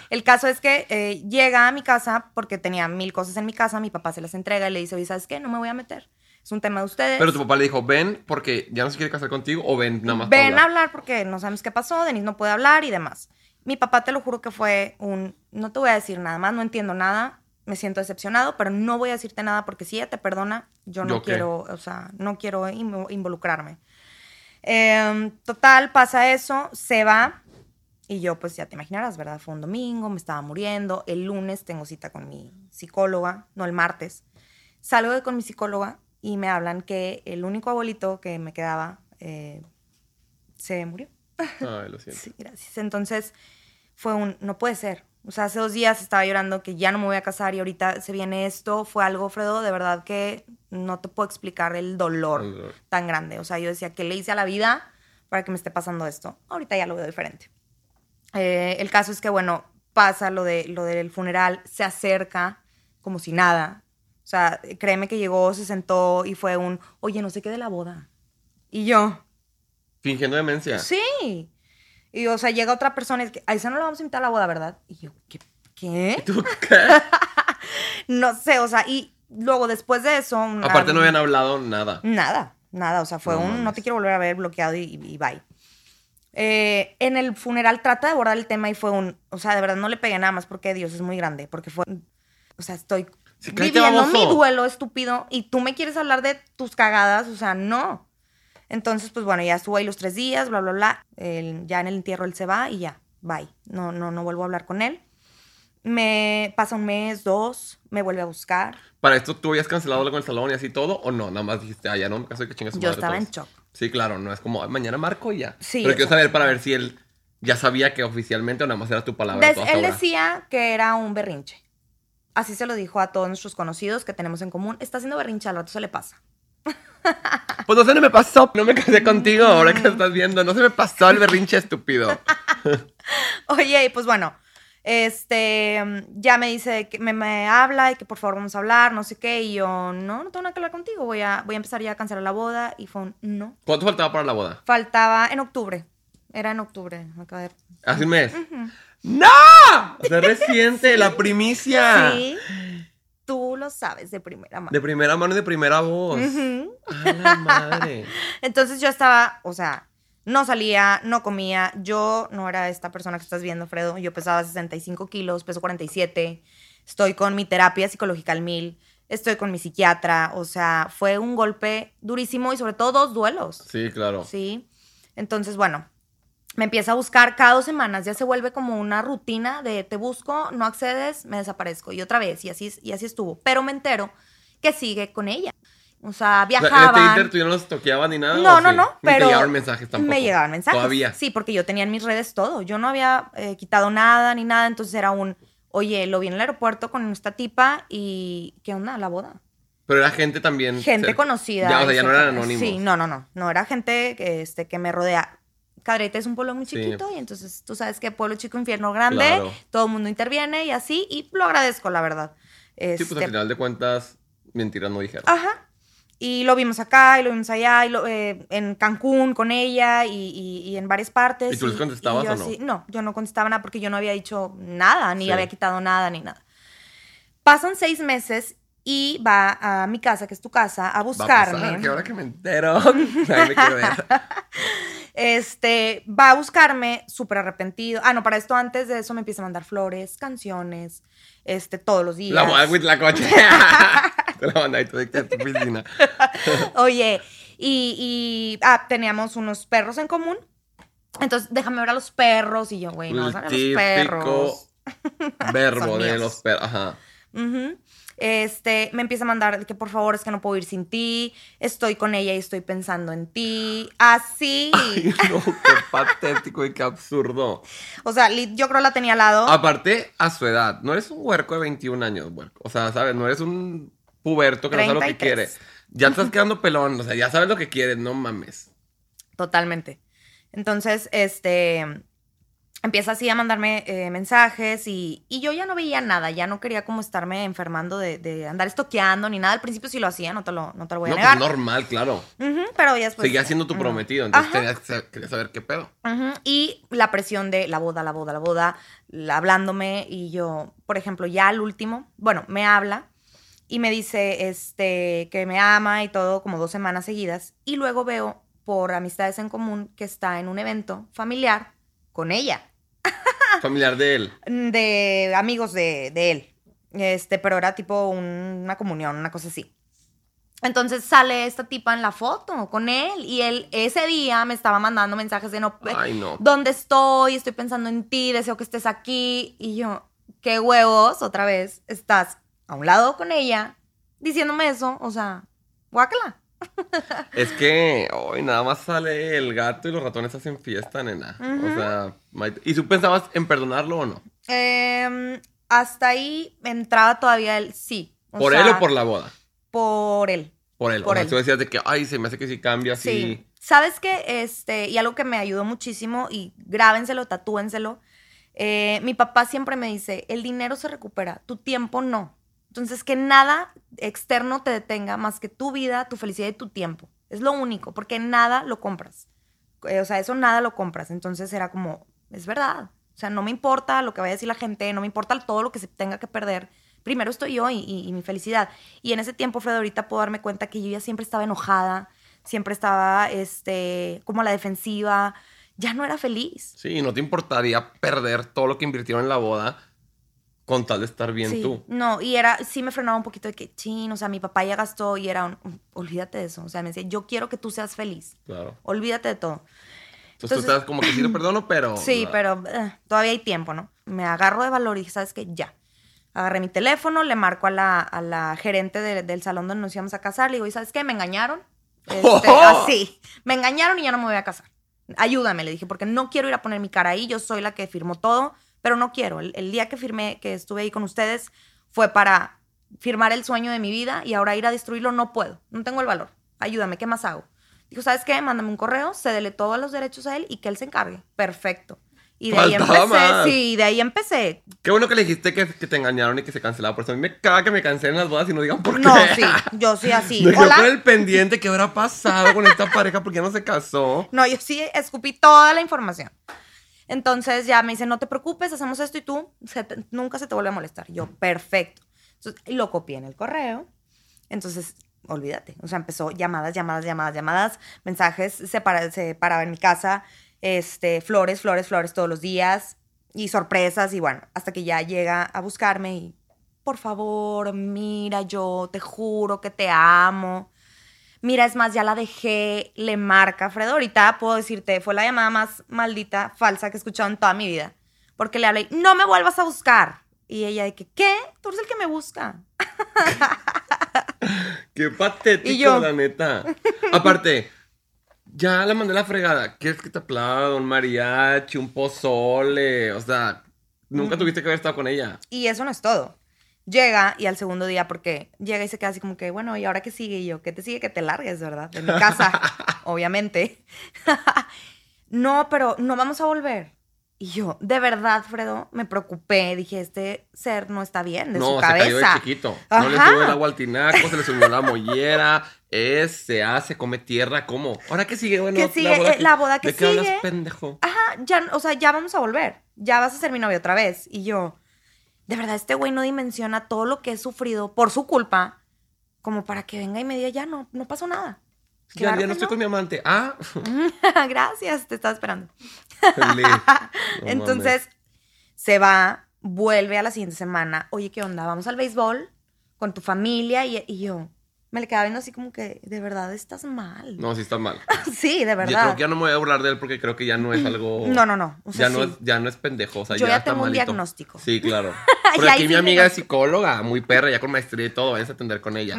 El caso es que llega a mi casa porque tenía mil cosas en mi casa. Mi papá se las entrega y le dice, oye, ¿sabes qué? No me voy a meter. Es un tema de ustedes.
Pero tu papá le dijo, ven porque ya no se quiere casar contigo o ven nada más.
Ven a
hablar?
hablar porque no sabemos qué pasó, Denise no puede hablar y demás. Mi papá te lo juro que fue un, no te voy a decir nada más, no entiendo nada, me siento decepcionado, pero no voy a decirte nada porque si ella te perdona, yo no
¿Yo
quiero, o sea, no quiero invo- involucrarme. Em, total, pasa eso, se va y yo pues ya te imaginarás, ¿verdad? Fue un domingo, me estaba muriendo, el lunes tengo cita con mi psicóloga, no el martes. Salgo de con mi psicóloga y me hablan que el único abuelito que me quedaba eh, se murió.
Ay, lo siento.
Sí, gracias. Entonces fue un, no puede ser. O sea, hace dos días estaba llorando que ya no me voy a casar y ahorita se viene esto. Fue algo, Fredo, de verdad que no te puedo explicar el dolor
El dolor.
tan grande. O sea, yo decía, ¿qué le hice a la vida para que me esté pasando esto? Ahorita ya lo veo diferente. Eh, el caso es que, bueno, pasa lo, de, lo del funeral, se acerca como si nada. O sea, créeme que llegó, se sentó y fue un, oye, no sé qué de la boda. Y yo,
Fingiendo demencia.
Sí. Y, o sea, llega otra persona y es que, a esa no la vamos a invitar a la boda, ¿verdad? Y yo, ¿qué? ¿Qué?
¿Tú qué?
No sé, o sea, y luego después de eso... una-
Aparte no habían hablado nada.
Nada, nada, o sea, fue
No
un no te quiero volver a ver bloqueado y, y bye. Eh, en el funeral trata de abordar el tema y fue un, o sea, de verdad no le pegué nada más porque Dios es muy grande, porque fue, o sea, estoy Viviendo mi duelo estúpido y tú me quieres hablar de tus cagadas, o sea, no. Entonces, pues bueno, ya estuvo ahí los tres días, bla, bla, bla. Ya en el entierro él se va y ya, bye. No, no, no vuelvo a hablar con él. Me pasa un mes, dos, me vuelve a buscar.
¿Para esto tú habías cancelado algo en el salón y así todo? ¿O no? Nada más dijiste, ah, ya no me caso que chingas su
Yo
madre
estaba en shock.
Sí, claro, no es como "Ay, mañana marco y ya.
Sí,
Pero quiero saber para ver si él ya sabía que oficialmente o nada más era tu palabra.
Des- él
hora.
decía que era un berrinche. Así se lo dijo a todos nuestros conocidos que tenemos en común. Está haciendo berrinche, al rato se le pasa.
Pues no se me pasó, no me casé contigo ahora que estás viendo. No se me pasó el berrinche estúpido.
Oye, pues bueno, este, ya me dice que me, me habla y que por favor vamos a hablar, no sé qué. Y yo, no, no tengo nada que hablar contigo. Voy a, voy a empezar ya a cancelar la boda. Y fue un no.
¿Cuánto faltaba para la boda?
Faltaba en octubre. Era en octubre. acaba de-
Hace un mes. ¡No! O sea, reciente, la primicia.
Sí. Tú lo sabes de primera mano.
De primera mano y de primera voz. A la madre.
Entonces yo estaba, o sea, no salía, no comía. Yo no era esta persona que estás viendo, Fredo. Yo pesaba 65 kilos, peso 47. Estoy con mi terapia psicológica al mil. Estoy con mi psiquiatra. O sea, fue un golpe durísimo y sobre todo dos duelos.
Sí, claro.
Sí. Entonces, bueno, me empieza a buscar cada dos semanas. Ya se vuelve como una rutina de te busco, no accedes, me desaparezco. Y otra vez, y así, y así estuvo. Pero me entero que sigue con ella. O sea,
O sea,
viajaban.
en este Inter tú ya no los toqueabas ni nada.
No,
¿o
no,
sí?
no,
Ni
pero...
te llegaban mensajes tampoco.
Me llegaban mensajes.
Todavía.
Sí, porque yo tenía en mis redes todo. Yo no había eh, quitado nada ni nada, entonces era un, oye, lo vi en el aeropuerto con esta tipa y, ¿qué onda? La boda.
Pero era gente también.
Gente conocida.
Ya, o sea, ya no eran anónimos.
Sí, no, no, no. No, era gente que, este, que me rodea. Cadrete es un pueblo muy
Sí.
chiquito y entonces tú sabes que pueblo chico, infierno grande,
Claro.
todo el mundo interviene y así, y lo agradezco, la verdad.
Sí, pues
Este,
al final de cuentas, mentiras no dijeron.
Ajá. Y lo vimos acá y lo vimos allá, y lo- eh, en Cancún con ella y, y- y en varias partes.
¿Y tú les contestabas
yo
o no?
así- no, yo no contestaba nada porque yo no había dicho nada, ni
Sí.
había quitado nada, ni nada. Pasan seis meses y va a mi casa, que es tu casa, a
Va a
buscarme.
pasar, que ahora que me entero. Me quiero ver.
Este, va a buscarme súper arrepentido. Ah, no, para esto antes de eso me empieza a mandar flores, canciones, este, todos los días.
La with la coche. Te la mandé ahí tú de tu piscina.
Oye, y, y ah, teníamos unos perros en común. Entonces, déjame ver a los perros. Y yo, güey, no,
El
son a los perros.
verbo de los perros. Ajá.
Ujú. Este, me empieza a mandar que por favor es que no puedo ir sin ti. Estoy con ella y estoy pensando en ti. Así.
Ay, no, qué patético y qué absurdo.
O sea, yo creo la tenía al lado.
Aparte, a su edad, no eres un huerco de 21 años, huerco. O sea, ¿sabes? No eres un puberto que no sabe lo que
33.
quiere. Ya estás quedando pelón, o sea, ya sabes lo que quieres, no mames.
Totalmente. Entonces, este, empieza así a mandarme eh, mensajes y, y yo ya no veía nada, ya no quería como estarme enfermando de, de andar estoqueando ni nada. Al principio sí lo hacía, no te lo, no te lo voy a
No, pues
negar.
normal, claro.
Pero ya después...
Seguía siendo tu prometido, entonces saber, querías saber qué pedo.
Y la presión de la boda, la boda, la boda, la- hablándome y yo, por ejemplo, ya al último, bueno, me habla y me dice este, que me ama y todo como dos semanas seguidas y luego veo por amistades en común que está en un evento familiar con ella,
Familiar de él.
de amigos de, de él, este, pero era tipo un- una comunión, una cosa así. Entonces sale esta tipa en la foto con él y él ese día me estaba mandando mensajes de no,
Ay, no.
¿dónde estoy? Estoy pensando en ti, deseo que estés aquí. Y yo, qué huevos, otra vez, estás a un lado con ella diciéndome eso, o sea, guácala.
Es que hoy nada más sale el gato y los ratones hacen fiesta, nena. O sea, Maite- ¿y tú pensabas en perdonarlo o no?
Em, hasta ahí entraba todavía el sí. o
¿Por
sea,
él o por la boda?
Por él.
Por él.
Por
o sea,
él.
tú decías de que, ay, se me hace que si cambia así.
Sí. ¿Sabes qué? Este, y algo que me ayudó muchísimo, y grábenselo, tatúenselo. eh, mi papá siempre me dice: el dinero se recupera, tu tiempo no. Entonces, que nada externo te detenga más que tu vida, tu felicidad y tu tiempo. Es lo único, porque nada lo compras. Eh, o sea, eso nada lo compras. Entonces era como, es verdad. O sea, no me importa lo que vaya a decir la gente, no me importa todo lo que se tenga que perder. Primero estoy yo y, mi felicidad. Y en ese tiempo, Fred, ahorita puedo darme cuenta que yo ya siempre estaba enojada, siempre estaba este, como a la defensiva, ya no era feliz.
Sí, no te importaría perder todo lo que invirtieron en la boda con tal de estar bien
Sí,
tú.
No, y era, sí me frenaba un poquito de que, chin, o sea, mi papá ya gastó y era un, "Mm, olvídate de eso. O sea, me decía, yo quiero que tú seas feliz.
Claro.
Olvídate de todo.
Entonces,
Entonces-
tú estás como que sí lo perdono, pero.
Sí, pero eh, todavía hay tiempo, ¿no? Me agarro de valor y dije, ¿sabes qué? Ya. Agarré mi teléfono, le marco a la, a la gerente de- del salón donde nos íbamos a casar, le digo, ¿y sabes qué? Me engañaron. Este,
¡Oh!
Así. Me engañaron y ya no me voy a casar. Ayúdame, le dije, porque no quiero ir a poner mi cara ahí. Yo soy la que firmó todo, pero no quiero. El, el día que firmé, que estuve ahí con ustedes, fue para firmar el sueño de mi vida y ahora ir a destruirlo no puedo. No tengo el valor. Ayúdame, ¿qué más hago? Dijo, ¿sabes qué? Mándame un correo, cédele todos los derechos a él y que él se encargue. Perfecto. Y de ahí empecé,
más.
sí, de ahí empecé.
Qué bueno que le dijiste que, que te engañaron y que se cancelaba. Por eso a mí me caga que me cancelen las bodas y no digan por qué.
No, sí, yo sí así.
Me quedo con el pendiente que habrá pasado con esta pareja porque no se casó.
No, yo sí escupí toda la información. Entonces ya me dice, no te preocupes, hacemos esto y tú nunca se te vuelve a molestar. Yo, perfecto. Entonces, lo copié en el correo. Entonces, olvídate. O sea, empezó llamadas, llamadas, llamadas, llamadas, mensajes, se, para- se paraba en mi casa, este, flores, flores, flores todos los días y sorpresas y bueno, hasta que ya llega a buscarme y, por favor, mira, yo te juro que te amo. Mira, es más, ya la dejé, le marca Fredo. Ahorita puedo decirte, fue la llamada más maldita, falsa que he escuchado en toda mi vida. Porque le hablé, no me vuelvas a buscar. Y ella de que, ¿qué? Tú eres el que me busca.
Qué patético,
Y yo.
la neta. Aparte, ya la mandé a la fregada. ¿Quieres que te aplauda un mariachi, un pozole? O sea, nunca
Mm.
tuviste que haber estado con ella.
Y eso no es todo. Llega y al segundo día, porque llega y se queda así como que, bueno, ¿y ahora qué sigue? Y yo, ¿qué te sigue? Que te largues, ¿verdad? De mi casa, obviamente. no, pero no vamos a volver. Y yo, de verdad, Fredo, me preocupé. Dije, este ser no está bien de
no,
su
se cayó de
cabeza.
chiquito. No le subió el agua al tinaco, se le subió la mollera. Es, se hace, come tierra. ¿Cómo? ¿Ahora qué sigue? Bueno,
¿Qué sigue? Eh, la boda que
¿De qué hablas,
sigue.
pendejo?
Ajá, ya, o sea, ya vamos a volver. Ya vas a ser mi novio otra vez. Y yo, de verdad, este güey no dimensiona todo lo que he sufrido por su culpa, como para que venga y me diga, ya no, no pasó nada.
Ya,
Claro
ya no estoy con mi amante. Ah,
Gracias, te estaba esperando.
No
Entonces, se va, vuelve a la siguiente semana. Oye, ¿qué onda? Vamos al béisbol con tu familia. Y, y yo me le quedaba viendo así como que, de verdad, estás mal.
No, sí está mal.
sí, de
Yo creo
verdad.
que ya no me voy a burlar de él porque creo que ya no es algo.
No, no, no. O sea,
ya, no es, ya no es pendejo. O sea,
Yo
ya,
ya
está
tengo un
malito.
diagnóstico.
Sí, claro. Porque aquí mi amiga es psicóloga, muy perra, ya con maestría y todo. Vayas a atender con ella.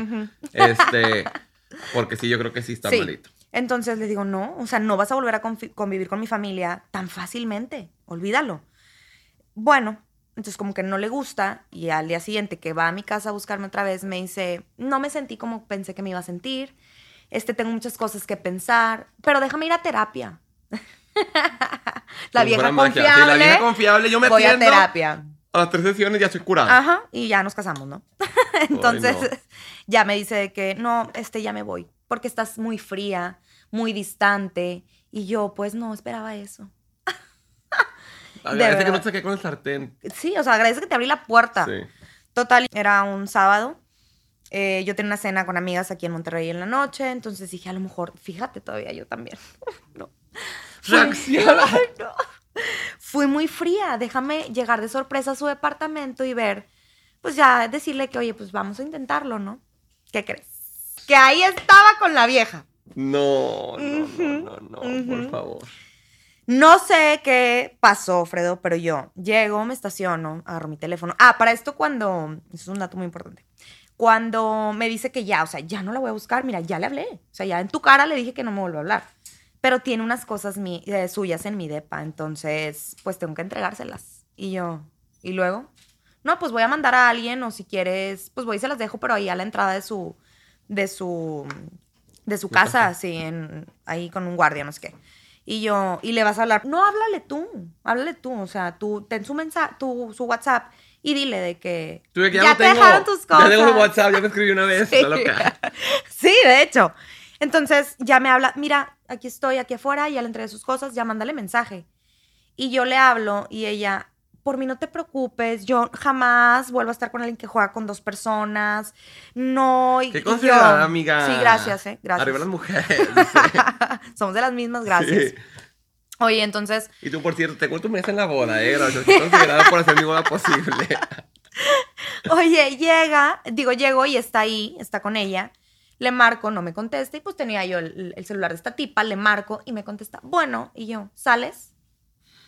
Este. Porque sí, yo creo que sí está
Sí.
malito.
Entonces le digo, no, o sea, no vas a volver a convivir con mi familia tan fácilmente, olvídalo. Bueno, entonces como que no le gusta y al día siguiente que va a mi casa a buscarme otra vez me dice, no me sentí como pensé que me iba a sentir, este, tengo muchas cosas que pensar, pero déjame ir a terapia. la
Como
vieja confiable.
Sí, la vieja confiable. Yo me
voy a terapia.
A las tres sesiones ya estoy curada.
Ajá, y ya nos casamos, ¿no? Entonces,
no.
ya me dice de que no, este ya me voy, porque estás muy fría, muy distante. Y yo, pues no esperaba eso.
Agradece que no te saqué con el sartén.
Sí, o sea, agradece que te abrí la puerta.
Sí.
Total, era un sábado. eh, yo tenía una cena con amigas aquí en Monterrey en la noche, entonces dije, a lo mejor, fíjate todavía yo también. no.
Reacciona.
No. Fui muy fría. Déjame llegar de sorpresa a su departamento y ver, pues ya decirle que, oye, pues vamos a intentarlo, ¿no? ¿Qué crees? Que ahí estaba con la vieja.
No, no, no, no, no, por favor.
No sé qué pasó, Fredo, pero yo llego, me estaciono, agarro mi teléfono. Ah, para esto cuando, eso es un dato muy importante. Cuando me dice que ya, o sea, ya no la voy a buscar, mira, ya le hablé. O sea, ya en tu cara le dije que no me vuelva a hablar. Pero tiene unas cosas mi- eh, suyas en mi depa, entonces, pues tengo que entregárselas. Y yo, ¿y luego? No, pues voy a mandar a alguien o si quieres, pues voy y se las dejo, pero ahí a la entrada de su, de su, de su casa. así, en, ahí con un guardia, no sé qué. Y yo, y le vas a hablar, no, háblale tú, háblale tú, o sea, tú ten su mensaje, tu, su WhatsApp y dile de que
Tú ya,
ya
no
te
tengo.
dejaron tus cosas.
Ya tengo mi WhatsApp, ya me escribí una vez.
Sí.
loca.
Sí, de hecho. Entonces ya me habla, mira, aquí estoy, aquí afuera, ya le entregué sus cosas, ya mándale mensaje. Y yo le hablo y ella, por mí no te preocupes, yo jamás vuelvo a estar con alguien que juega con dos personas. No, y,
Qué amiga.
Sí, gracias, eh, gracias.
Arriba las mujeres.
Somos de las mismas, gracias.
Sí.
Oye, entonces,
Y tú, por cierto, te cuento un mes en la boda, eh. Gracias. Considerada por hacer mi boda posible.
oye, llega, digo, llego y está ahí, está con ella. Le marco, no me contesta. Y pues tenía yo el, el celular de esta tipa, le marco y me contesta, bueno, y yo, ¿sales?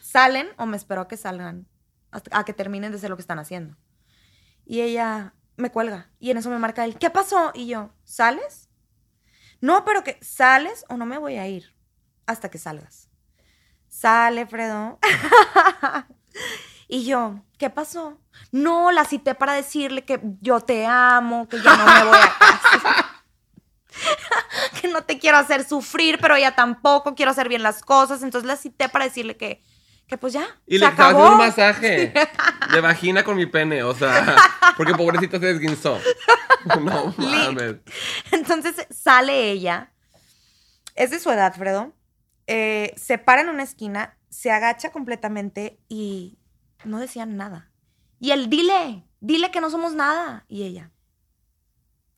¿Salen o me espero a que salgan? A que terminen de hacer lo que están haciendo. Y ella me cuelga. Y en eso me marca él, ¿qué pasó? Y yo, ¿sales? No, pero que sales o no me voy a ir hasta que salgas. Sale, Fredo. y yo, ¿qué pasó? No, la cité para decirle que yo te amo, que ya no me voy a que no te quiero hacer sufrir, pero ella tampoco quiero hacer bien las cosas. Entonces la cité para decirle que, que pues ya.
Y
se
le
acabó.
un masaje de vagina con mi pene, o sea, porque pobrecito se desguinzó. No mames.
Entonces sale ella. Es de su edad, Fredo. eh, se para en una esquina, se agacha completamente y no decía nada. Y él, dile, dile que no somos nada. Y ella.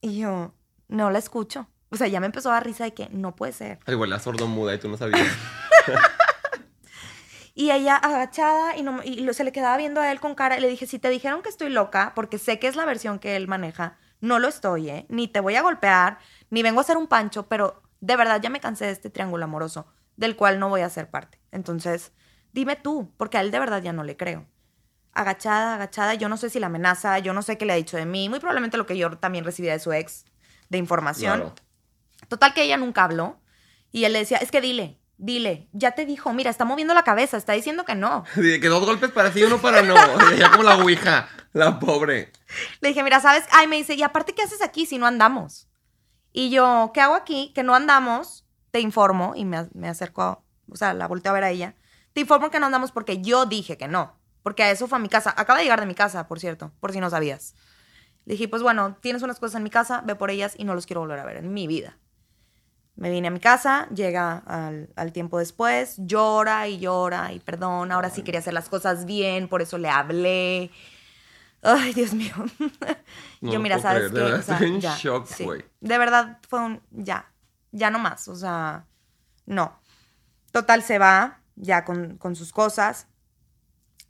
Y yo, no la escucho. O sea, ya me empezó a dar risa de que no puede ser.
Al igual la sordomuda y tú no sabías.
Y ella agachada y, no, y se le quedaba viendo a él con cara. Le dije, si te dijeron que estoy loca, porque sé que es la versión que él maneja, no lo estoy, ¿eh? Ni te voy a golpear, ni vengo a hacer un pancho, pero de verdad ya me cansé de este triángulo amoroso, del cual no voy a ser parte. Entonces, dime tú, porque a él de verdad ya no le creo. Agachada, agachada, yo no sé si la amenaza, yo no sé qué le ha dicho de mí, muy probablemente lo que yo también recibía de su ex, de información.
Claro.
Total que ella nunca habló. Y él le decía, es que dile, dile, ya te dijo, mira, está moviendo la cabeza, está diciendo que no.
Sí, que dos golpes para sí y uno para no. Ya como la ouija, la pobre.
Le dije, mira, ¿sabes? Ay, me dice, y aparte, ¿qué haces aquí si no andamos? Y yo, ¿qué hago aquí? Que no andamos, te informo, y me, me acerco, o sea, la volteo a ver a ella. Te informo que no andamos porque yo dije que no. Porque a eso fue a mi casa. Acaba de llegar de mi casa, por cierto, por si no sabías. Le dije, pues bueno, tienes unas cosas en mi casa, ve por ellas y no los quiero volver a ver en mi vida. Me vine a mi casa, llega al, al tiempo después, llora y llora y perdón, ahora sí quería hacer las cosas bien, por eso le hablé. Ay, Dios mío.
No
Yo, mira, ¿sabes qué?
de verdad
O sea,
estoy en
ya,
shock,
sí.
güey.
De verdad fue un ya, ya no más, o sea, no. Total, se va ya con, con sus cosas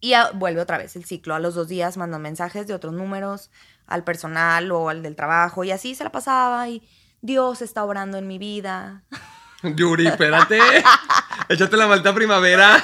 y ya vuelve otra vez el ciclo. A los dos días mandan mensajes de otros números al personal o al del trabajo y así se la pasaba y Dios está obrando en mi vida.
Yuri, espérate. Échate la malta primavera.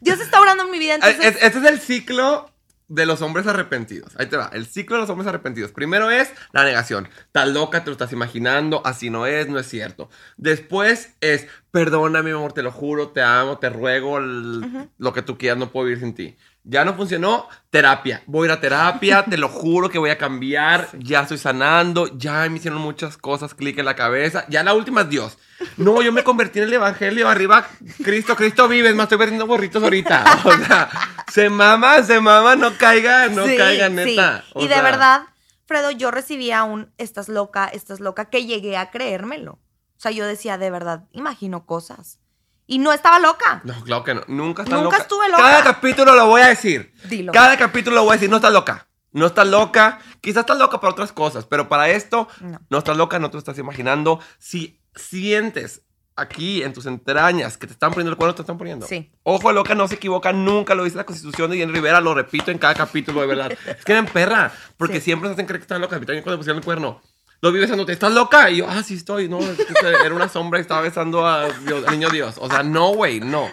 Dios está obrando en mi vida, entonces...
Es- Este es el ciclo de los hombres arrepentidos. Ahí te va. El ciclo de los hombres arrepentidos. Primero es la negación. Estás loca, te lo estás imaginando, así no es, no es cierto. Después es, perdóname, mi amor, te lo juro, te amo, te ruego, el- lo que tú quieras, no puedo vivir sin ti. Ya no funcionó, terapia. Voy a ir a terapia, te lo juro que voy a cambiar, ya estoy sanando, ya me hicieron muchas cosas, clic en la cabeza. Ya la última es Dios. No, yo me convertí en el evangelio, arriba, Cristo, Cristo vives, más estoy vendiendo gorritos ahorita. O sea, se mama, se mama, no caiga, no
Sí,
caiga,
sí.
neta. O
Y de verdad, Fredo, yo recibía un estás loca, estás loca, que llegué a creérmelo. O sea, yo decía, de verdad, imagino cosas. Y no estaba loca.
No, claro que no. Nunca estás
Nunca
loca.
estuve loca.
Cada capítulo lo voy a decir.
Dilo.
Cada capítulo lo voy a decir. No estás loca. No estás loca. Quizás estás loca para otras cosas, pero para esto
No.
no, estás loca, no te lo estás imaginando. Si sientes aquí en tus entrañas que te están poniendo el cuerno, te están poniendo.
Sí.
Ojo loca, no se equivoca, nunca lo dice la constitución de Jenny Rivera, lo repito en cada capítulo, de verdad. es que eran perra, porque
Sí.
siempre se hacen creer que están locas. A mí también cuando pusieron el cuerno. Lo vi besándote, ¿estás loca? Y yo, ah, sí estoy. No, era una sombra y estaba besando a Dios- niño Dios. O sea, no, güey, no.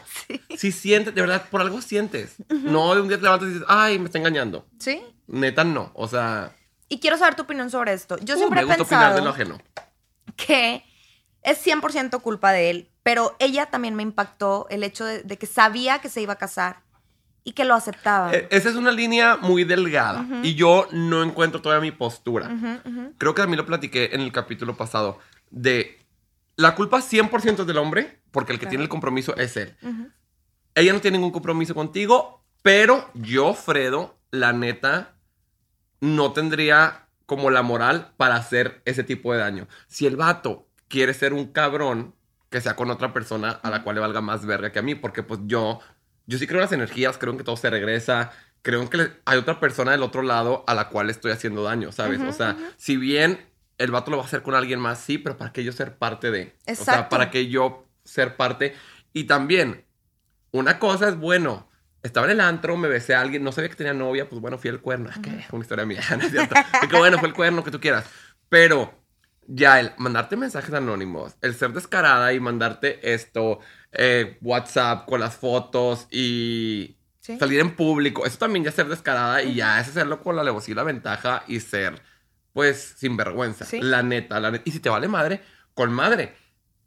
Sí. sientes, de verdad, por algo sientes. No de un día te levantas y dices, ay, me está engañando.
¿Sí?
Neta, no. O sea,
Y quiero saber tu opinión sobre esto. Yo
uh,
siempre
me
he
gusta opinar de
pensado
lo ajeno.
que es 100% culpa de él, pero ella también me impactó el hecho de, de que sabía que se iba a casar y que lo aceptaba.
Eh, Esa es una línea muy delgada y yo no encuentro todavía mi postura. Creo que a mí lo platiqué en el capítulo pasado de la culpa 100% es del hombre porque el que
Claro.
tiene el compromiso es él. Ella no tiene ningún compromiso contigo, pero yo, Fredo, la neta, no tendría como la moral para hacer ese tipo de daño. Si el vato quiere ser un cabrón, que sea con otra persona a la cual le valga más verga que a mí, porque pues yo, yo sí creo en las energías, creo en que todo se regresa, creo en que hay otra persona del otro lado a la cual estoy haciendo daño, ¿sabes?
Ujú,
o sea,
ujú.
si bien el vato lo va a hacer con alguien más, sí, pero para que yo ser parte de. O sea,
Exacto.
para que yo ser parte. Y también, una cosa es bueno. Estaba en el antro, me besé a alguien, no sabía que tenía novia, pues bueno, fui el cuerno. Ah, ¿Qué? Una historia mía, ¿no es cierto? Es que bueno, fue el cuerno que tú quieras. Pero ya el mandarte mensajes anónimos, el ser descarada y mandarte esto, eh, WhatsApp con las fotos y
Sí.
salir en público, eso también ya es ser descarada y ya es hacerlo con la alevosía y la ventaja y ser, pues, sinvergüenza.
Sí.
La neta, la neta. Y si te vale madre, con madre.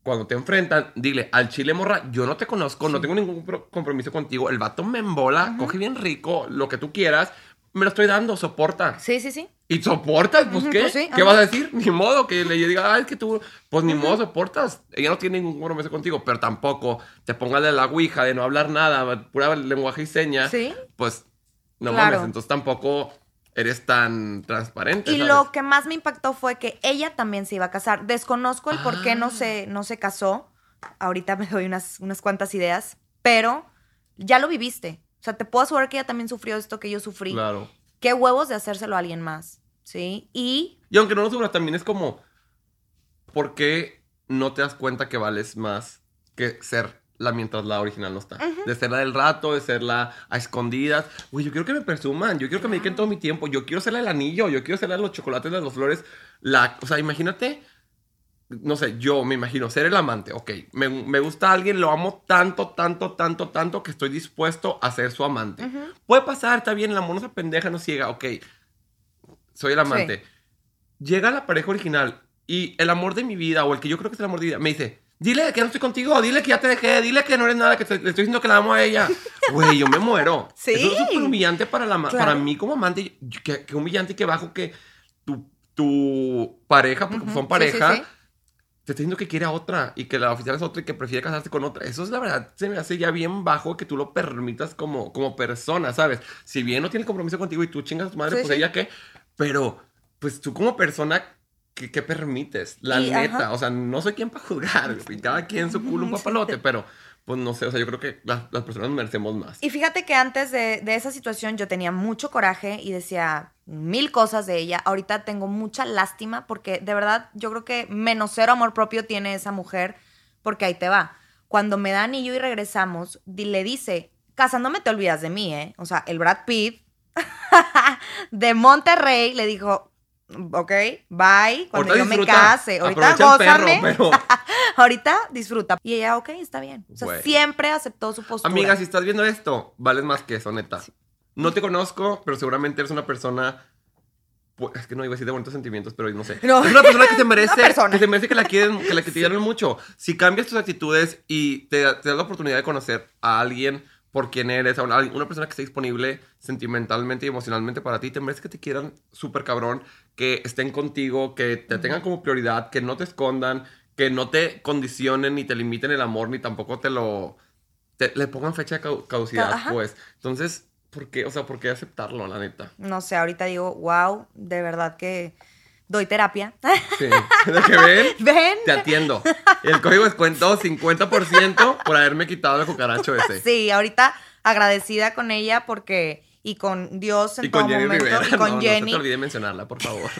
Cuando te enfrentan, dile, al chile morra, yo no te conozco, no tengo ningún pro- compromiso contigo, el vato me embola, coge bien rico, lo que tú quieras, me lo estoy dando, soporta.
Sí, sí, sí.
¿Y soportas? Pues, ¿qué?
pues sí,
¿Qué
ajá.
vas a decir? Ni modo que le diga, ah, es que tú, pues ni modo soportas. Ella no tiene ningún compromiso contigo, pero tampoco te pongas de la ouija, de no hablar nada, pura lenguaje y seña.
Sí.
Pues, no
Claro.
mames, entonces tampoco eres tan transparente.
Y
¿sabes?
lo que más me impactó fue que ella también se iba a casar. Desconozco el por qué no
Ah.
se, no se casó. Ahorita me doy unas, unas cuantas ideas, pero ya lo viviste. O sea, te puedo asegurar que ella también sufrió esto que yo sufrí.
Claro.
Qué huevos de hacérselo a alguien más, ¿sí? Y
Y aunque no lo subas, también es como, ¿por qué no te das cuenta que vales más que ser la mientras la original no está? De ser la del rato, de ser la a escondidas. Güey, yo quiero que me presuman, yo quiero que me dediquen todo mi tiempo, yo quiero ser la del anillo, yo quiero ser la de los chocolates, de las flores. La, o sea, imagínate, no sé, yo me imagino ser el amante, ok, me, me gusta alguien, lo amo tanto, tanto, tanto, tanto que estoy dispuesto a ser su amante. Puede pasar, está bien, el amor no se pendeja, no ciega, ok, soy el amante. Llega la pareja original y el amor de mi vida, o el que yo creo que es el amor de mi vida, me dice, dile que no estoy contigo, dile que ya te dejé, dile que no eres nada, que te- le estoy diciendo que la amo a ella. Güey, yo me muero.
Sí.
Eso es súper humillante para, la,
Claro.
para mí como amante, que humillante y que bajo que tu, tu pareja, porque
Ujú,
son
sí,
pareja,
sí, sí.
Te está diciendo que quiere a otra y que la oficial es otra y que prefiere casarse con otra. Eso es la verdad, se me hace ya bien bajo que tú lo permitas como, como persona, ¿sabes? Si bien no tiene compromiso contigo y tú chingas a tu madre,
Sí,
pues
sí.
ella qué. Pero, pues tú como persona, ¿qué, qué permites? La
Y,
neta,
ajá.
o sea, no soy quien para juzgar. cada quien su culo un papalote, pero pues no sé, o sea, yo creo que las, las personas merecemos más.
Y fíjate que antes de, de esa situación yo tenía mucho coraje y decía mil cosas de ella. Ahorita tengo mucha lástima porque de verdad yo creo que menos cero amor propio tiene esa mujer porque ahí te va. Cuando me da anillo y regresamos, le dice, casándome te olvidas de mí, ¿eh? O sea, el Brad Pitt de Monterrey le dijo, ok, bye, cuando
Ahorita
yo me case. Ahorita
el perro,
gózame.
pero-
Ahorita disfruta. Y ella, ok, está bien. O sea,
Güey.
siempre aceptó su postura.
Amiga, si estás viendo esto, vales más que eso, neta. No te conozco, pero seguramente eres una persona. pues, es que no iba a decir de bonitos sentimientos, pero no sé.
No.
Es una persona que se merece,
persona.
que se merece que la quieren, que la que te mucho. Si cambias tus actitudes y te, te das la oportunidad de conocer a alguien por quien eres, a una, una persona que esté disponible sentimentalmente y emocionalmente para ti, te mereces que te quieran súper cabrón, que estén contigo, que te tengan como prioridad, que no te escondan, que no te condicionen ni te limiten el amor, ni tampoco te lo te- le pongan fecha de caducidad,
Ajá.
pues. Entonces, ¿por qué? O sea, ¿por qué aceptarlo, la neta?
no sé, ahorita digo, wow, de verdad que doy terapia.
Sí. ¿De que ven?
Ven.
Te atiendo. El código de descuento 50% por haberme quitado el cucaracho ese.
Sí, ahorita agradecida con ella porque y con Dios en
Y con
todo
Jenny
momento
Rivera.
y con
no,
Jenny
No se te olvide mencionarla, por favor.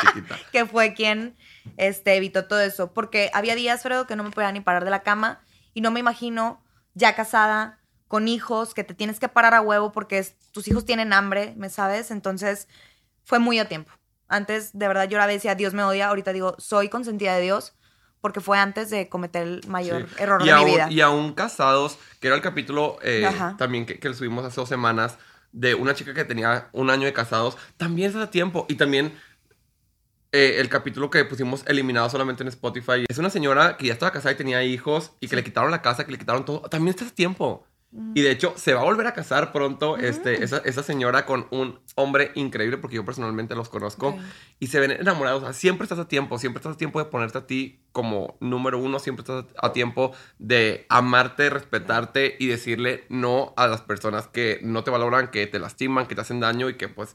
Chiquita.
que fue quien este evitó todo eso, porque había días, Fredo, que no me podía ni parar de la cama y no me imagino ya casada con hijos que te tienes que parar a huevo porque es- tus hijos tienen hambre, ¿me sabes? Entonces fue muy a tiempo. Antes de verdad lloraba y decía, Dios me odia, ahorita digo, soy consentida de Dios porque fue antes de cometer el mayor
Sí.
error
y
de
aún,
mi vida.
Y aún casados, que era el capítulo eh, también que, que lo subimos hace dos semanas, de una chica que tenía un año de casados, también es a tiempo. Y también eh, el capítulo que pusimos eliminado solamente en Spotify. Es una señora que ya estaba casada y tenía hijos y que le quitaron la casa, que le quitaron todo. También está a tiempo. Y de hecho, se va a volver a casar pronto este, esa, esa señora con un hombre increíble, porque yo personalmente los conozco. Y se ven enamorados. O sea, siempre estás a tiempo, siempre estás a tiempo de ponerte a ti como número uno, siempre estás a tiempo de amarte, respetarte y decirle no a las personas que no te valoran, que te lastiman, que te hacen daño y que pues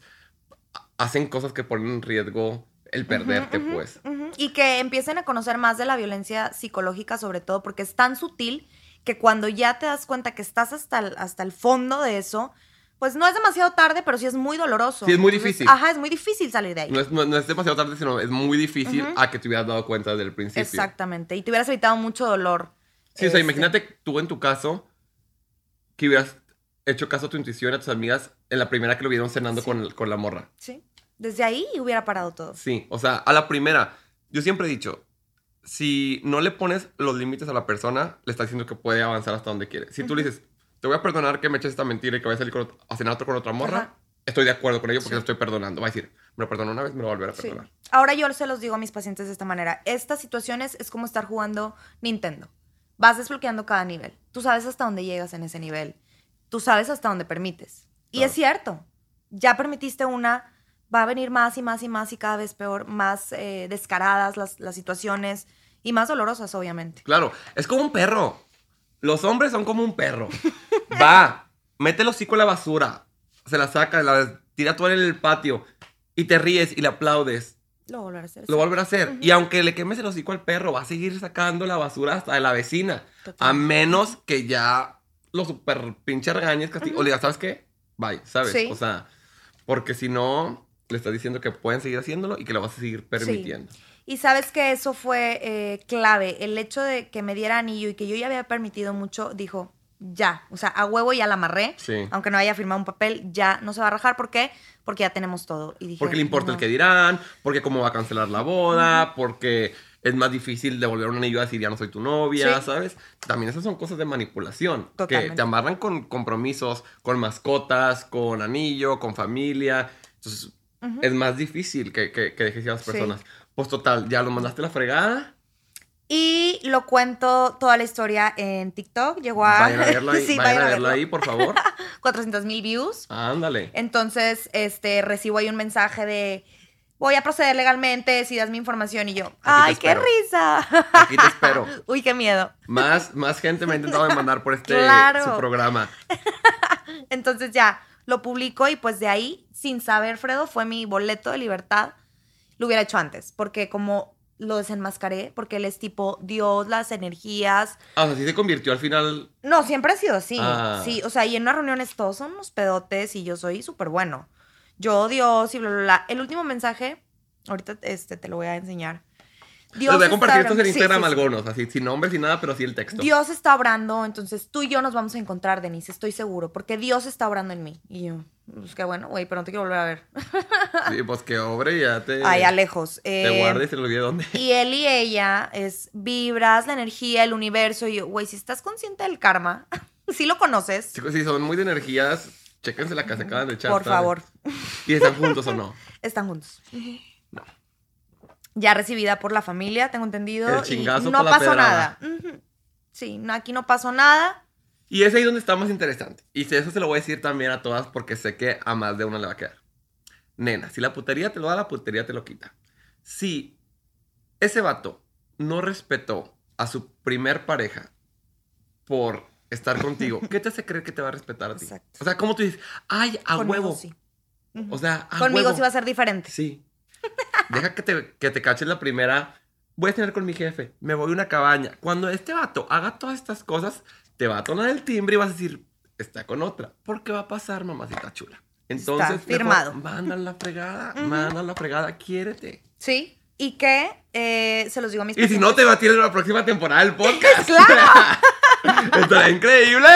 hacen cosas que ponen en riesgo el perderte, pues.
Y que empiecen a conocer más de la violencia psicológica, sobre todo, porque es tan sutil que cuando ya te das cuenta que estás hasta el, hasta el fondo de eso, pues no es demasiado tarde, pero sí es muy doloroso.
Sí, es muy difícil.
Ajá, es muy difícil salir de ahí.
No es, no- no es demasiado tarde, sino es muy difícil a que te hubieras dado cuenta desde el principio.
Exactamente. Y te hubieras evitado mucho dolor.
Sí, o sea,
Este,
imagínate tú en tu caso que hubieras hecho caso a tu intuición, a tus amigas, en la primera que lo vieron cenando
Sí.
con, con la morra.
Sí. Desde ahí hubiera parado todo.
Sí, o sea, a la primera, yo siempre he dicho, si no le pones los límites a la persona, le estás diciendo que puede avanzar hasta donde quiere. Si tú le dices, te voy a perdonar que me eches esta mentira y que vayas a salir con ot- a cenar otro con otra morra,
Ajá.
estoy de acuerdo con ello porque
Sí.
lo estoy perdonando. Va a decir, Me lo perdonó una vez, me lo va a volver a
Sí.
perdonar.
Ahora yo se los digo a mis pacientes de esta manera. Estas situaciones es como estar jugando Nintendo. Vas desbloqueando cada nivel. Tú sabes hasta dónde llegas en ese nivel. Tú sabes hasta dónde permites. Y
Claro.
es cierto. Ya permitiste una, va a venir más y más y más y cada vez peor, más eh, descaradas las, las situaciones y más dolorosas, obviamente.
Claro, es como un perro. Los hombres son como un perro. Va, mete el hocico en la basura, se la saca, la tira tú en el patio y te ríes y le aplaudes.
Lo volveré a hacer.
Lo volverá a hacer. Y aunque le quemes el hocico al perro, va a seguir sacando la basura hasta de la vecina. A menos que ya lo super pinche regañes, casi. O le digas, ¿sabes qué? Bye, ¿sabes?
Sí.
O sea, porque si no, le estás diciendo que pueden seguir haciéndolo y que lo vas a seguir permitiendo.
Y sabes que eso fue eh, clave. El hecho de que me diera anillo y que yo ya había permitido mucho, dijo, ya. O sea, a huevo ya la amarré.
Sí.
Aunque no haya firmado un papel, ya no se va a rajar. ¿Por qué? Porque ya tenemos todo. Y dije,
Porque le importa el que dirán, porque cómo va a cancelar la boda, porque es más difícil devolver un anillo a decir ya no soy tu novia,
Sí.
¿sabes? También esas son cosas de manipulación. Que
Totalmente.
te amarran con compromisos, con mascotas, con anillo, con familia. Entonces, es más difícil que, que, que dejes a las
Sí.
personas. Pues total, ya lo mandaste a la fregada.
Y lo cuento toda la historia en TikTok. Llegó a,
Vayan a verlo ahí,
Sí,
vayan a verlo ahí, por favor.
400 mil views.
Ándale.
Entonces, este, recibo ahí un mensaje de voy a proceder legalmente si das mi información y yo, ¡ay, qué risa!
Aquí te espero.
Uy, qué miedo.
Más, más gente me ha intentado demandar por este
Claro.
su programa.
Entonces ya lo publico y pues de ahí, sin saber, Fredo, fue mi boleto de libertad. Lo hubiera hecho antes, porque como lo desenmascaré, porque él es tipo Dios, las energías.
Ah, o sea, sí se convirtió al final.
No, siempre ha sido así.
Ah.
Sí, o sea, y en unas reuniones todos son unos pedotes y yo soy súper bueno. Yo, Dios y bla, bla, bla. El último mensaje, ahorita este, te lo voy a enseñar. Dios
Les voy a
está
compartir estos en
sí,
Instagram
sí, sí.
algunos, así, sin nombres, sin nada, pero sí el texto.
Dios está obrando, entonces tú y yo nos vamos a encontrar, Denise, estoy seguro, porque Dios está obrando en mí. Y yo, pues qué bueno, güey, pero no te quiero volver a ver.
Sí, pues que obre y ya te,
Allá lejos.
te
Eh,
guarde y se lo olvide dónde.
Y él y ella es vibras, la energía, el universo. Y yo, güey, si estás consciente del karma, si lo conoces,
Chicos, si son muy de energías, chéquense la que se acaban de echar.
por favor,
¿Y están juntos o no?
están juntos.
No.
Ya recibida por la familia, tengo entendido.
El
y
chingazo
no
por la
pasó nada. Sí, no, aquí no pasó nada.
Y es ahí donde está más interesante. Y eso se lo voy a decir también a todas porque sé que a más de una le va a quedar. Nena, si la putería te lo da, la putería te lo quita. Si ese vato no respetó a su primer pareja por estar contigo, ¿qué te hace creer que te va a respetar a ti?
Exacto.
O sea, ¿cómo tú dices, ay, a
Conmigo
huevo?
sí.
O sea, a
Conmigo
huevo.
sí va a ser diferente.
Sí. Deja que te, que te caches la primera. Voy a tener con mi jefe. Me voy a una cabaña. Cuando este vato haga todas estas cosas, te va a tonar el timbre y vas a decir, está con otra. ¿Por qué va a pasar, mamacita chula? Entonces,
Está firmado.
mejor, mándala la fregada, mándala la fregada, quiérete.
Sí. Y que eh, se los digo a mis
Y si no, te va a tirar la próxima temporada del podcast.
¡Claro!
Estará increíble.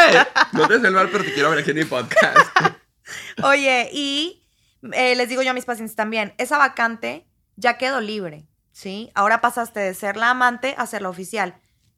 No te mal, pero te quiero ver aquí en mi podcast.
Oye, y eh, les digo yo a mis pacientes también, esa vacante ya quedó libre, ¿sí? Ahora pasaste de ser la amante a ser la oficial.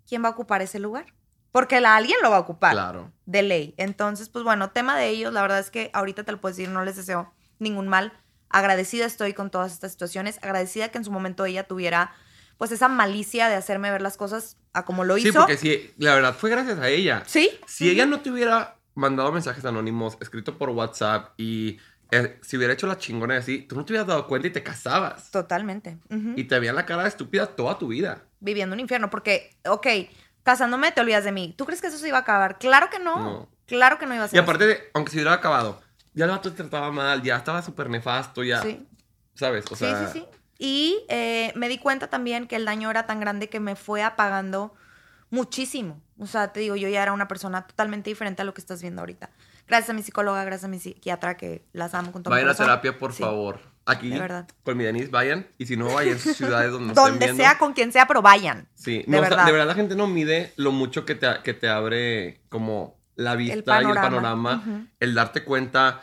¿Quién va a ocupar ese lugar? Porque la alguien lo va a ocupar.
Claro.
De ley. Entonces, pues bueno, tema de ellos, la verdad es que ahorita te lo puedo decir, no les deseo ningún mal. Agradecida estoy con todas estas situaciones, agradecida que en su momento ella tuviera pues esa malicia de hacerme ver las cosas a como lo
Sí,
hizo.
porque sí, la verdad fue gracias a ella.
Sí.
Si ella no te hubiera mandado mensajes anónimos, escrito por WhatsApp y eh, si hubiera hecho la chingona de así, tú no te hubieras dado cuenta y te casabas.
Totalmente.
Y te veían la cara de estúpida toda tu vida.
viviendo un infierno, porque, ok, casándome te olvidas de mí. ¿Tú crees que eso se iba a acabar? Claro que no.
No.
Claro que no iba a ser.
Y aparte, de, aunque se hubiera acabado, ya el vato te trataba mal, ya estaba súper nefasto, ya.
Sí,
¿Sabes? O sea,
sí, sí, sí. Y eh, me di cuenta también que el daño era tan grande que me fue apagando muchísimo. O sea, te digo, yo ya era una persona totalmente diferente a lo que estás viendo ahorita. Gracias a mi psicóloga, gracias a mi psiquiatra, que las amo con todo
Vayan a terapia, por
Sí.
favor. Aquí,
de verdad.
con mi Denise, vayan. Y si no, vayan a ciudades donde estén
Donde
viendo.
sea, con quien sea, pero vayan.
Sí,
De
no, o sea,
verdad.
de verdad la gente no mide lo mucho que te, que te abre como la vista y el
panorama.
el darte cuenta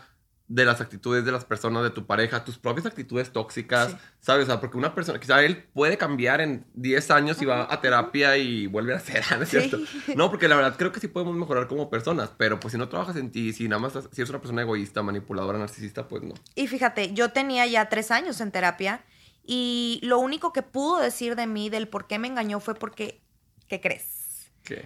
de las actitudes de las personas, de tu pareja, tus propias actitudes tóxicas, ¿sabes? O sea, porque una persona, quizá él puede cambiar en 10 años y va a terapia y vuelve a ser, ¿no es cierto? No, porque la verdad creo que sí podemos mejorar como personas, pero pues si no trabajas en ti, si nada más, si eres una persona egoísta, manipuladora, narcisista, pues no.
Y fíjate, yo tenía ya tres años en terapia y lo único que pudo decir de mí, del por qué me engañó, fue porque, ¿qué crees?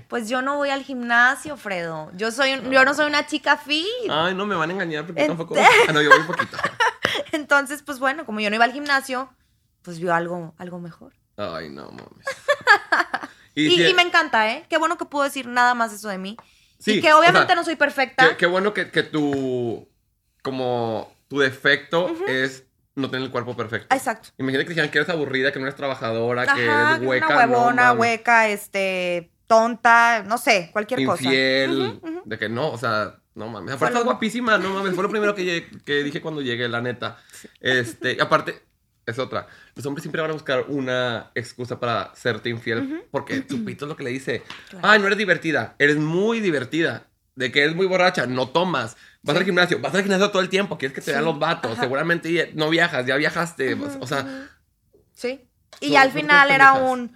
Pues yo no voy al gimnasio, Fredo. Yo soy yo no soy una chica fit.
Ay, no me van a engañar porque tampoco. Ah, no, yo voy un poquito.
Entonces, pues bueno, como yo no iba al gimnasio, pues vio algo, algo mejor.
Ay, no mames.
y, me encanta, ¿eh? Qué bueno que puedo decir nada más eso de mí. Sí, y que obviamente no soy perfecta.
Qué, bueno que, que, tu. Como tu defecto es no tener el cuerpo perfecto.
Exacto.
Imagínate que dijeran que eres aburrida, que no eres trabajadora, que eres hueca.
Una huevona, hueca, este tonta, no sé, cualquier cosa.
Infiel, de que no, o sea, no mames. Aparte estás guapísima, no mames. Fue lo primero que, que dije cuando llegué, la neta. Este, aparte, es otra. Los hombres siempre van a buscar una excusa para serte infiel, porque tu pito es lo que le dice. Ay, no eres divertida, eres muy divertida. De que eres muy borracha, no tomas. Vas al gimnasio, vas al gimnasio todo el tiempo, quieres que te vean los vatos. Seguramente no viajas, ya viajaste. O sea.
Sí. Y al final era un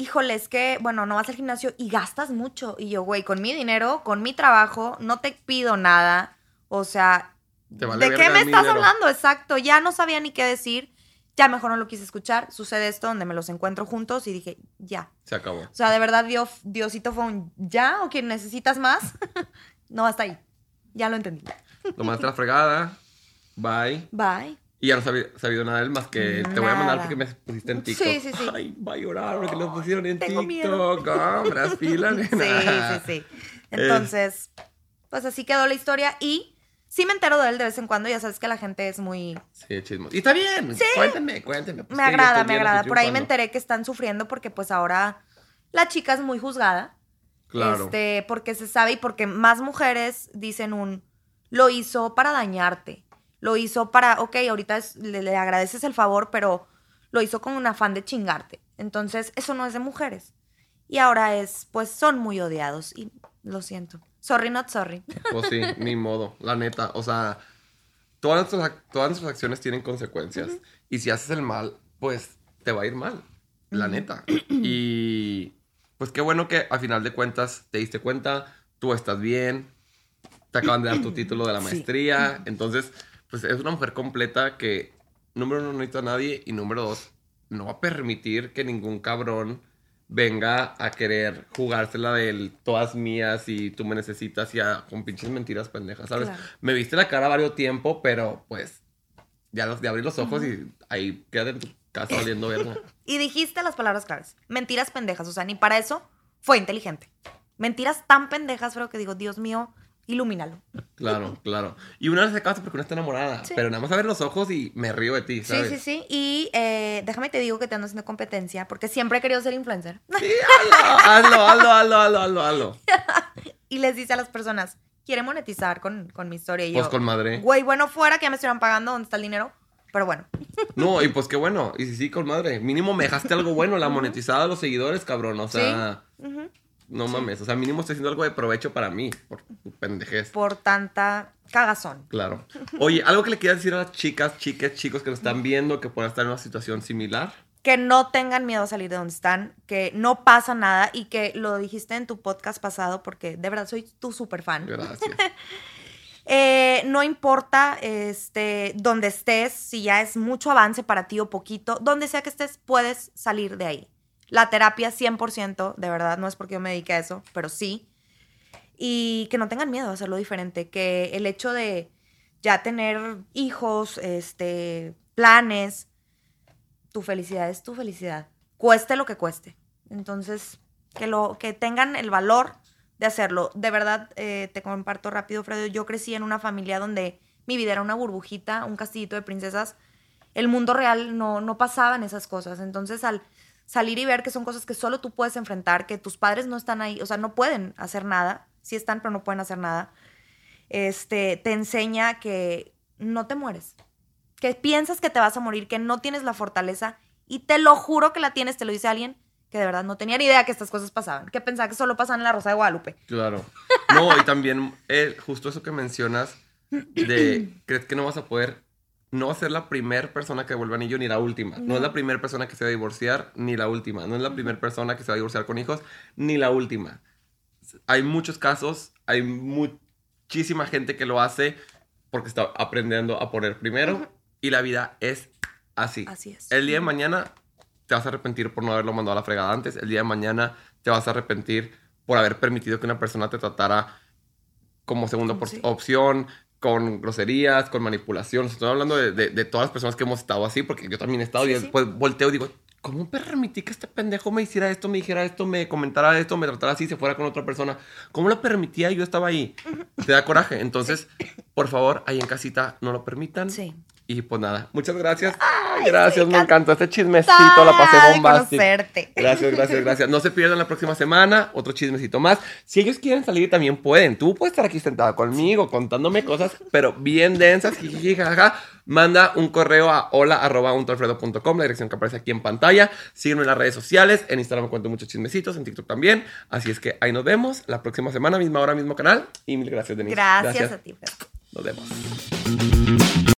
híjole, es que, bueno, no vas al gimnasio y gastas mucho. Y yo, güey, con mi dinero, con mi trabajo, no te pido nada. O sea, ¿de qué me estás hablando? Exacto, ya no sabía ni qué decir. Ya mejor no lo quise escuchar. Sucede esto donde me los encuentro juntos y dije, ya.
Se acabó.
O sea, de verdad, Dios, Diosito fue un ya o que necesitas más. no, hasta ahí. Ya lo entendí.
Tomaste la fregada. Bye.
Bye.
Y ya no sabía sabido nada de él más que te voy a mandar porque me pusiste en TikTok. Sí, sí, sí. Ay, va a llorar porque lo pusieron en Tengo TikTok. Compras, fila,
Sí, sí, sí. Entonces, pues así quedó la historia y sí me entero de él de vez en cuando. Ya sabes que la gente es muy.
Sí, chismo. Y está bien. Sí. Cuéntenme, cuéntenme.
me agrada, me agrada. Por ahí me enteré que están sufriendo porque, pues ahora la chica es muy juzgada. Claro. Este, porque se sabe y porque más mujeres dicen un. Lo hizo para dañarte lo hizo para, ok, ahorita le, agradeces el favor, pero lo hizo con un afán de chingarte. Entonces, eso no es de mujeres. Y ahora es, pues son muy odiados y lo siento. Sorry, not sorry.
Pues sí, ni modo, la neta. O sea, todas nuestras, todas acciones tienen consecuencias. Y si haces el mal, pues te va a ir mal, la neta. Y pues qué bueno que al final de cuentas te diste cuenta, tú estás bien, te acaban de dar tu título de la maestría. Entonces, pues es una mujer completa que, número uno, no necesita a nadie y número dos, no va a permitir que ningún cabrón venga a querer jugársela de todas mías y tú me necesitas y a, con pinches mentiras pendejas, ¿sabes? Me viste la cara varios tiempo, pero pues ya los, de abrir los ojos y ahí quédate en tu casa valiendo verga.
y dijiste las palabras claves. Mentiras pendejas, o sea, ni para eso fue inteligente. Mentiras tan pendejas, pero que digo, Dios mío, ilumínalo.
Claro, claro. Y una vez se casa porque no está enamorada. Pero nada más a ver los ojos y me río de ti, ¿sabes?
Sí, sí, sí. Y eh, déjame te digo que te ando haciendo competencia porque siempre he querido ser influencer.
Sí, hazlo, hazlo, hazlo, hazlo, hazlo, hazlo.
y les dice a las personas, quiere monetizar con, con mi historia. Y
pues con madre.
Güey, bueno, fuera que ya me estuvieran pagando, ¿dónde está el dinero? Pero bueno.
No, y pues qué bueno. Y sí, sí, con madre. Mínimo me dejaste algo bueno, la monetizada de los seguidores, cabrón. O sea. Sí. No mames, o sea, mínimo estoy haciendo algo de provecho para mí, por tu pendejez.
Por tanta cagazón.
Claro. Oye, ¿algo que le quieras decir a las chicas, chicas, chicos que nos están viendo que puedan estar en una situación similar?
Que no tengan miedo a salir de donde están, que no pasa nada y que lo dijiste en tu podcast pasado porque de verdad soy tu súper fan.
Gracias.
Eh, no importa este, donde estés, si ya es mucho avance para ti o poquito, donde sea que estés, puedes salir de ahí. La terapia 100%, de verdad, no es porque yo me dedique a eso, pero sí. Y que no tengan miedo a hacerlo diferente, que el hecho de ya tener hijos, este, planes, tu felicidad es tu felicidad, cueste lo que cueste. Entonces, que, lo, que tengan el valor de hacerlo. De verdad, eh, te comparto rápido, Fredo, yo crecí en una familia donde mi vida era una burbujita, un castillito de princesas. El mundo real no, no pasaban esas cosas. Entonces, al salir y ver que son cosas que solo tú puedes enfrentar, que tus padres no están ahí, o sea, no pueden hacer nada, sí están, pero no pueden hacer nada, este, te enseña que no te mueres, que piensas que te vas a morir, que no tienes la fortaleza y te lo juro que la tienes, te lo dice alguien que de verdad no tenía ni idea que estas cosas pasaban, que pensaba que solo pasaban en la Rosa de Guadalupe.
Claro. No, y también eh, justo eso que mencionas de, ¿crees que no vas a poder no va a ser la primera persona que devuelve anillo ni la última. No, es la primera persona que se va a divorciar ni la última. No es la primera persona que se va a divorciar con hijos ni la última. Hay muchos casos, hay muchísima gente que lo hace porque está aprendiendo a poner primero y la vida es así.
Así es.
El día de mañana te vas a arrepentir por no haberlo mandado a la fregada antes. El día de mañana te vas a arrepentir por haber permitido que una persona te tratara como segunda opción, con groserías, con manipulación. Estoy hablando de, de, todas las personas que hemos estado así, porque yo también he estado y después volteo y digo, ¿cómo permití que este pendejo me hiciera esto, me dijera esto, me comentara esto, me tratara así, se fuera con otra persona? ¿Cómo lo permitía? Yo estaba ahí. Te da coraje. Entonces, por favor, ahí en casita, no lo permitan. Sí. Y pues nada, muchas gracias. gracias, me encantó este chismecito, la pasé bombástico. Gracias, gracias, gracias. No se pierdan la próxima semana, otro chismecito más. Si ellos quieren salir, también pueden. Tú puedes estar aquí sentada conmigo, contándome cosas, pero bien densas, Manda un correo a hola la dirección que aparece aquí en pantalla. Sígueme en las redes sociales, en Instagram me cuento muchos chismecitos, en TikTok también. Así es que ahí nos vemos la próxima semana, misma hora, mismo canal. Y mil gracias, Denise.
Gracias, gracias. a ti,
Nos vemos.